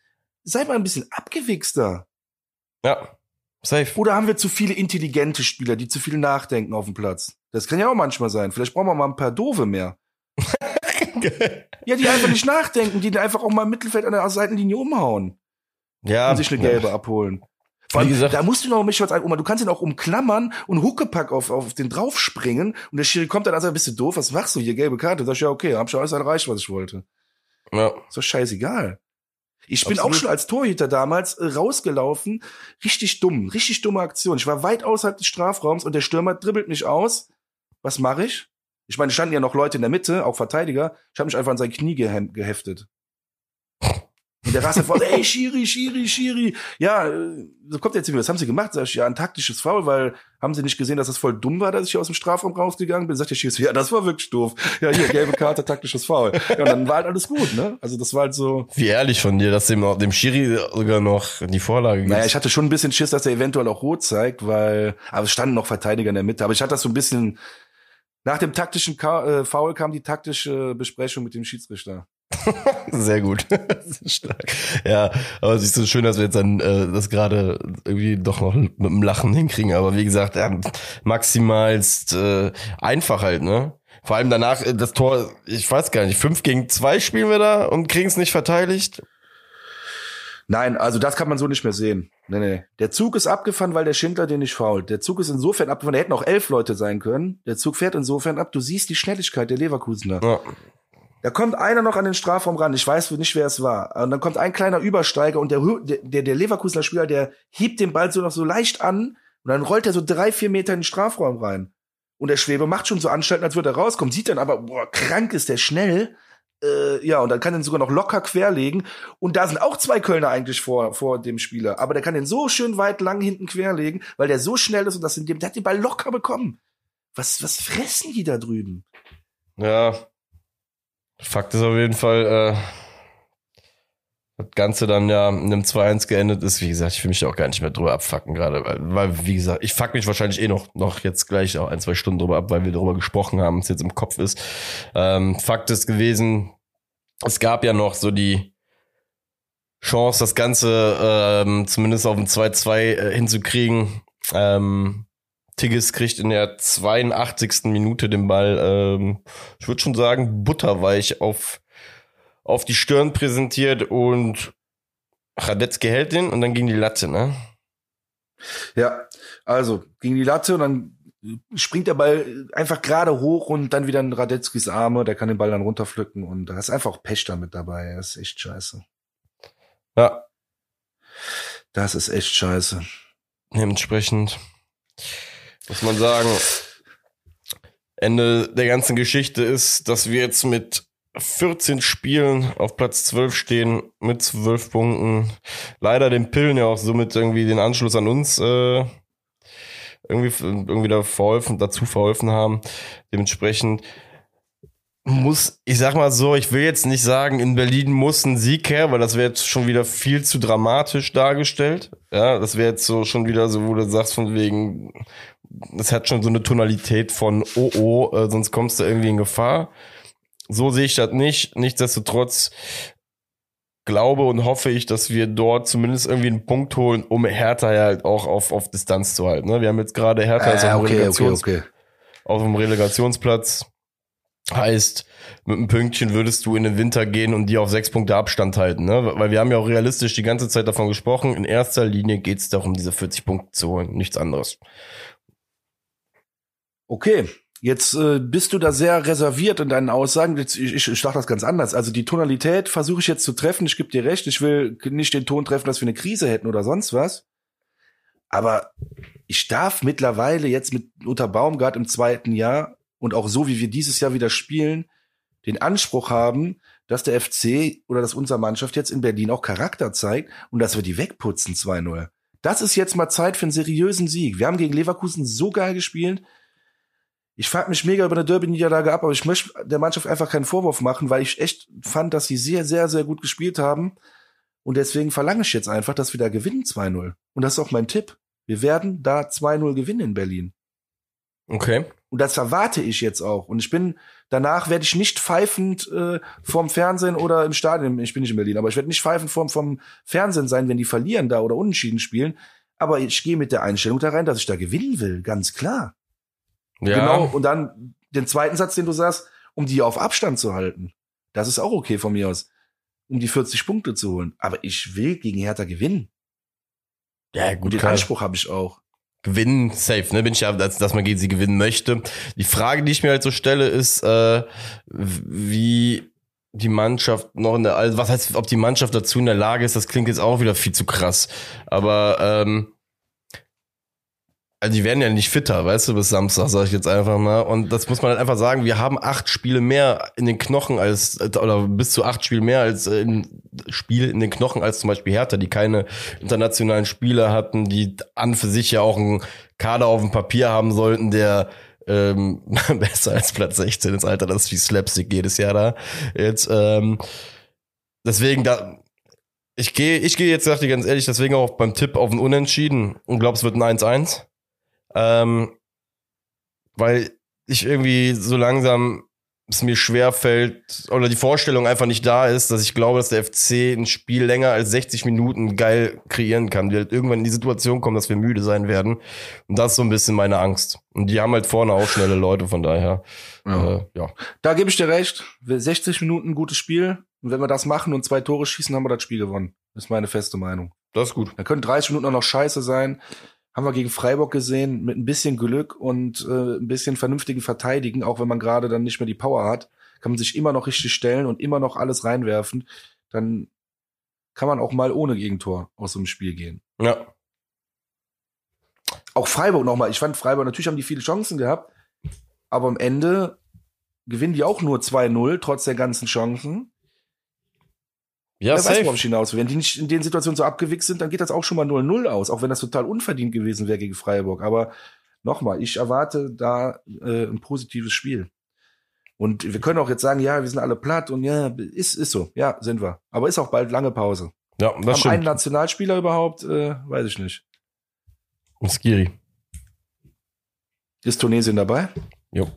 sei mal ein bisschen abgewichster. Ja, safe. Oder haben wir zu viele intelligente Spieler, die zu viel nachdenken auf dem Platz? Das kann ja auch manchmal sein. Vielleicht brauchen wir mal ein paar Dove mehr. ja, die einfach nicht nachdenken, die einfach auch mal im Mittelfeld an der Seitenlinie umhauen. Ja. Und sich eine gelbe ja. abholen. Vor allem, gesagt, da musst du noch mich was ein, du kannst ihn auch umklammern und Huckepack auf, auf den draufspringen und der Schiri kommt dann und sagt, bist du doof, was machst du hier, gelbe Karte? Sag ich, ja, okay, hab schon alles erreicht, was ich wollte. Ja. Ist doch scheißegal. Ich bin Absolut. auch schon als Torhüter damals äh, rausgelaufen, richtig dumm, richtig dumme Aktion. Ich war weit außerhalb des Strafraums und der Stürmer dribbelt mich aus. Was mache ich? Ich meine, es standen ja noch Leute in der Mitte, auch Verteidiger. Ich habe mich einfach an sein Knie geheftet. Und der rastet vor, ey, Schiri, Schiri, Schiri. Ja, äh, so kommt jetzt wieder. Was haben sie gemacht? Sag ich, ja, ein taktisches Foul, weil haben sie nicht gesehen, dass das voll dumm war, dass ich hier aus dem Strafraum rausgegangen bin? Sagt der Schiri, ja, das war wirklich doof. Ja, hier, gelbe Karte, taktisches Foul. Ja, und dann war halt alles gut, ne? Also das war halt so. Wie ehrlich von dir, dass dem, dem Schiri sogar noch die Vorlage gibt. Naja, ich hatte schon ein bisschen Schiss, dass er eventuell auch rot zeigt, weil, aber es standen noch Verteidiger in der Mitte. Aber ich hatte das so ein bisschen, nach dem taktischen Ka äh, Foul kam die taktische Besprechung mit dem Schiedsrichter. Sehr gut. Stark. Ja, aber es ist so schön, dass wir jetzt dann äh, das gerade irgendwie doch noch mit dem Lachen hinkriegen. Aber wie gesagt, ja, maximalst äh, einfach halt, ne? Vor allem danach äh, das Tor, ich weiß gar nicht, fünf gegen zwei spielen wir da und kriegen es nicht verteidigt. Nein, also das kann man so nicht mehr sehen. Nee, nee. Der Zug ist abgefahren, weil der Schindler den nicht fault. Der Zug ist insofern abgefahren, da hätten auch elf Leute sein können. Der Zug fährt insofern ab, du siehst die Schnelligkeit der Leverkusener. Ja. Da kommt einer noch an den Strafraum ran, ich weiß nicht, wer es war. Und dann kommt ein kleiner Übersteiger und der, der, der Leverkusener Spieler, der hebt den Ball so noch so leicht an und dann rollt er so drei, vier Meter in den Strafraum rein. Und der Schwebe macht schon so Anstalten, als würde er rauskommen, sieht dann aber, boah, krank ist der schnell äh, ja, und dann kann den sogar noch locker querlegen. Und da sind auch zwei Kölner eigentlich vor, vor dem Spieler. Aber der kann den so schön weit lang hinten querlegen, weil der so schnell ist und das in dem, der hat den Ball locker bekommen. Was, was fressen die da drüben? Ja. Fakt ist auf jeden Fall, äh, das Ganze dann ja in einem 2-1 geendet ist, wie gesagt, ich will mich auch gar nicht mehr drüber abfacken gerade, weil, weil, wie gesagt, ich fuck mich wahrscheinlich eh noch, noch jetzt gleich auch ein, zwei Stunden drüber ab, weil wir darüber gesprochen haben, es jetzt im Kopf ist. Ähm, Fakt ist gewesen, es gab ja noch so die Chance, das Ganze ähm, zumindest auf ein 2-2 äh, hinzukriegen. Ähm, Tigges kriegt in der 82. Minute den Ball, ähm, ich würde schon sagen, butterweich auf auf die Stirn präsentiert und Radetzky hält den und dann ging die Latte, ne? Ja, also ging die Latte und dann springt der Ball einfach gerade hoch und dann wieder in Radetzkys Arme, der kann den Ball dann runterpflücken und da ist einfach auch Pech damit dabei, das ist echt scheiße. Ja. Das ist echt scheiße. Dementsprechend muss man sagen, Ende der ganzen Geschichte ist, dass wir jetzt mit 14 Spielen auf Platz 12 stehen mit 12 Punkten. Leider den Pillen ja auch somit irgendwie den Anschluss an uns äh, irgendwie, irgendwie da verholfen, dazu verholfen haben. Dementsprechend muss, ich sag mal so, ich will jetzt nicht sagen, in Berlin muss ein Sieg her, weil das wäre jetzt schon wieder viel zu dramatisch dargestellt. Ja, das wäre jetzt so schon wieder so, wo du sagst von wegen, das hat schon so eine Tonalität von oh oh, äh, sonst kommst du irgendwie in Gefahr. So sehe ich das nicht. Nichtsdestotrotz glaube und hoffe ich, dass wir dort zumindest irgendwie einen Punkt holen, um Hertha halt auch auf, auf Distanz zu halten. Ne? Wir haben jetzt gerade Hertha äh, auf, okay, okay, okay. auf dem Relegationsplatz. Heißt, mit einem Pünktchen würdest du in den Winter gehen und die auf sechs Punkte Abstand halten, ne? Weil wir haben ja auch realistisch die ganze Zeit davon gesprochen. In erster Linie geht es darum, diese 40 Punkte zu holen, nichts anderes. Okay, Jetzt äh, bist du da sehr reserviert in deinen Aussagen. Jetzt, ich, ich, ich dachte das ganz anders. Also die Tonalität versuche ich jetzt zu treffen. Ich gebe dir recht. Ich will nicht den Ton treffen, dass wir eine Krise hätten oder sonst was. Aber ich darf mittlerweile jetzt mit unter Baumgart im zweiten Jahr und auch so, wie wir dieses Jahr wieder spielen, den Anspruch haben, dass der FC oder dass unsere Mannschaft jetzt in Berlin auch Charakter zeigt und dass wir die wegputzen 2-0. Das ist jetzt mal Zeit für einen seriösen Sieg. Wir haben gegen Leverkusen so geil gespielt ich frag mich mega über eine Derby-Niederlage ab, aber ich möchte der Mannschaft einfach keinen Vorwurf machen, weil ich echt fand, dass sie sehr, sehr, sehr gut gespielt haben. Und deswegen verlange ich jetzt einfach, dass wir da gewinnen 2-0. Und das ist auch mein Tipp. Wir werden da 2-0 gewinnen in Berlin. Okay. Und das erwarte ich jetzt auch. Und ich bin, danach werde ich nicht pfeifend äh, vorm Fernsehen oder im Stadion, ich bin nicht in Berlin, aber ich werde nicht pfeifend vorm, vom Fernsehen sein, wenn die verlieren da oder unentschieden spielen. Aber ich gehe mit der Einstellung da rein, dass ich da gewinnen will, ganz klar. Ja. Genau, und dann den zweiten Satz, den du sagst, um die auf Abstand zu halten. Das ist auch okay von mir aus. Um die 40 Punkte zu holen. Aber ich will gegen Hertha gewinnen. Ja, gut. Und den klar. Anspruch habe ich auch. Gewinnen, safe, ne? Bin ich ja, dass, dass man gegen sie gewinnen möchte. Die Frage, die ich mir halt so stelle, ist, äh, wie die Mannschaft noch in der, also was heißt, ob die Mannschaft dazu in der Lage ist, das klingt jetzt auch wieder viel zu krass. Aber ähm, also die werden ja nicht fitter, weißt du, bis Samstag, sag ich jetzt einfach mal. Und das muss man halt einfach sagen, wir haben acht Spiele mehr in den Knochen als, oder bis zu acht Spiele mehr als in Spiele in den Knochen als zum Beispiel Hertha, die keine internationalen Spieler hatten, die an für sich ja auch einen Kader auf dem Papier haben sollten, der ähm, besser als Platz 16 ist, Alter, das ist wie Slapstick jedes Jahr da. Jetzt, ähm, deswegen da, ich gehe, ich gehe jetzt, sag dir ganz ehrlich, deswegen auch beim Tipp auf ein Unentschieden und glaub, es wird ein 1-1. Ähm, weil ich irgendwie so langsam es mir schwer fällt oder die Vorstellung einfach nicht da ist, dass ich glaube, dass der FC ein Spiel länger als 60 Minuten geil kreieren kann. Wir halt irgendwann in die Situation kommen, dass wir müde sein werden. Und das ist so ein bisschen meine Angst. Und die haben halt vorne auch schnelle Leute, von daher. Ja. Äh, ja. Da gebe ich dir recht. 60 Minuten gutes Spiel. Und wenn wir das machen und zwei Tore schießen, haben wir das Spiel gewonnen. Das ist meine feste Meinung. Das ist gut. Da können 30 Minuten auch noch scheiße sein haben wir gegen Freiburg gesehen, mit ein bisschen Glück und äh, ein bisschen vernünftigen Verteidigen, auch wenn man gerade dann nicht mehr die Power hat, kann man sich immer noch richtig stellen und immer noch alles reinwerfen. Dann kann man auch mal ohne Gegentor aus so einem Spiel gehen. Ja. Auch Freiburg nochmal. Ich fand Freiburg, natürlich haben die viele Chancen gehabt, aber am Ende gewinnen die auch nur 2-0, trotz der ganzen Chancen. Ja, Wer safe. weiß, worauf ich hinaus Wenn die nicht in den Situationen so abgewichst sind, dann geht das auch schon mal 0-0 aus, auch wenn das total unverdient gewesen wäre gegen Freiburg. Aber nochmal, ich erwarte da äh, ein positives Spiel. Und wir können auch jetzt sagen, ja, wir sind alle platt und ja, ist, ist so. Ja, sind wir. Aber ist auch bald lange Pause. Ja, das Haben stimmt. einen Nationalspieler überhaupt? Äh, weiß ich nicht. Skiri. Ist Tunesien dabei? Jo.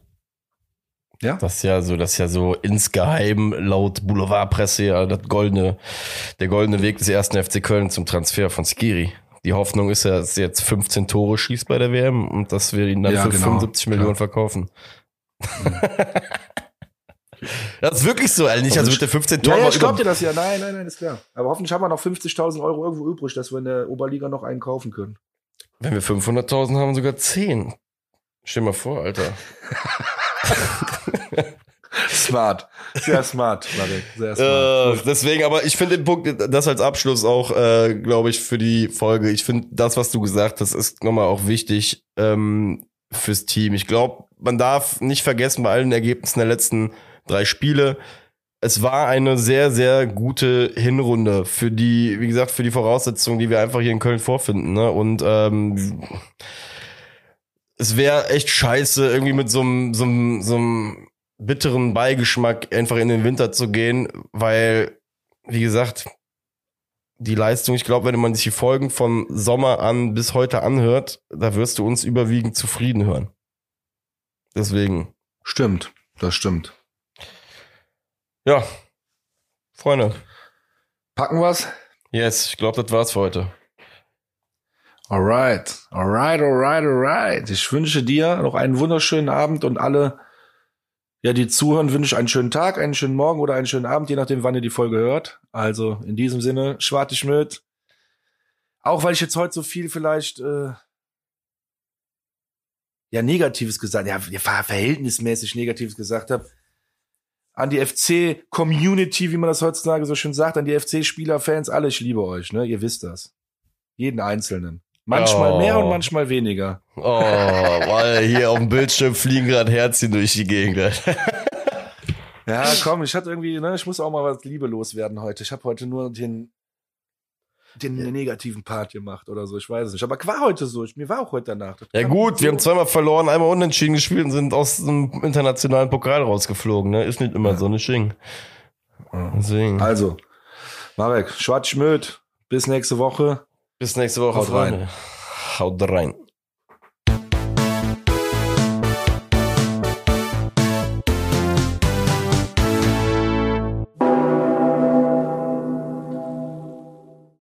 Ja. Das ist ja so, das ist ja so insgeheim laut Boulevardpresse ja das goldene, der goldene Weg des ersten FC Köln zum Transfer von Skiri. Die Hoffnung ist ja, dass jetzt 15 Tore schießt bei der WM und dass wir ihn dann ja, für genau. 75 Millionen verkaufen. Mhm. das ist wirklich so, eigentlich. Also mit der 15 Tore. Ja, ja, ich glaub dir das ja. Nein, nein, nein, ist klar. Aber hoffentlich haben wir noch 50.000 Euro irgendwo übrig, dass wir in der Oberliga noch einen kaufen können. Wenn wir 500.000 haben, sogar 10. Stell mal vor, Alter. smart. Sehr smart, Marek. Sehr smart. Äh, deswegen, aber ich finde den Punkt, das als Abschluss auch, äh, glaube ich, für die Folge. Ich finde das, was du gesagt hast, ist nochmal auch wichtig ähm, fürs Team. Ich glaube, man darf nicht vergessen bei allen Ergebnissen der letzten drei Spiele, es war eine sehr, sehr gute Hinrunde für die, wie gesagt, für die Voraussetzungen, die wir einfach hier in Köln vorfinden. Ne? Und ähm, es wäre echt scheiße, irgendwie mit so einem, so einem, so einem bitteren Beigeschmack, einfach in den Winter zu gehen, weil, wie gesagt, die Leistung, ich glaube, wenn man sich die Folgen vom Sommer an bis heute anhört, da wirst du uns überwiegend zufrieden hören. Deswegen. Stimmt, das stimmt. Ja, Freunde. Packen wir's? Yes, ich glaube, das war's für heute. Alright, alright, alright, alright. Ich wünsche dir noch einen wunderschönen Abend und alle, ja, die zuhören, wünsche einen schönen Tag, einen schönen Morgen oder einen schönen Abend, je nachdem, wann ihr die Folge hört. Also in diesem Sinne, Schwarte Schmidt. Auch weil ich jetzt heute so viel vielleicht äh, ja Negatives gesagt, ja, verhältnismäßig Negatives gesagt habe. An die FC-Community, wie man das heutzutage so schön sagt, an die FC-Spieler, Fans, alle, ich liebe euch, ne? Ihr wisst das. Jeden Einzelnen. Manchmal oh. mehr und manchmal weniger. Oh, weil hier auf dem Bildschirm fliegen gerade Herzchen durch die Gegend. ja, komm, ich hatte irgendwie, ne, ich muss auch mal was Liebe loswerden heute. Ich habe heute nur den den ja. negativen Part gemacht oder so, ich weiß es nicht. Aber war heute so, ich, mir war auch heute danach. ja gut, so. wir haben zweimal verloren, einmal unentschieden gespielt und sind aus dem internationalen Pokal rausgeflogen, ne? Ist nicht immer ja. so eine Sching. Deswegen. Also, Marek, Schwarz Schmöd, bis nächste Woche. Bis nächste Woche. Haut rein. Haut rein.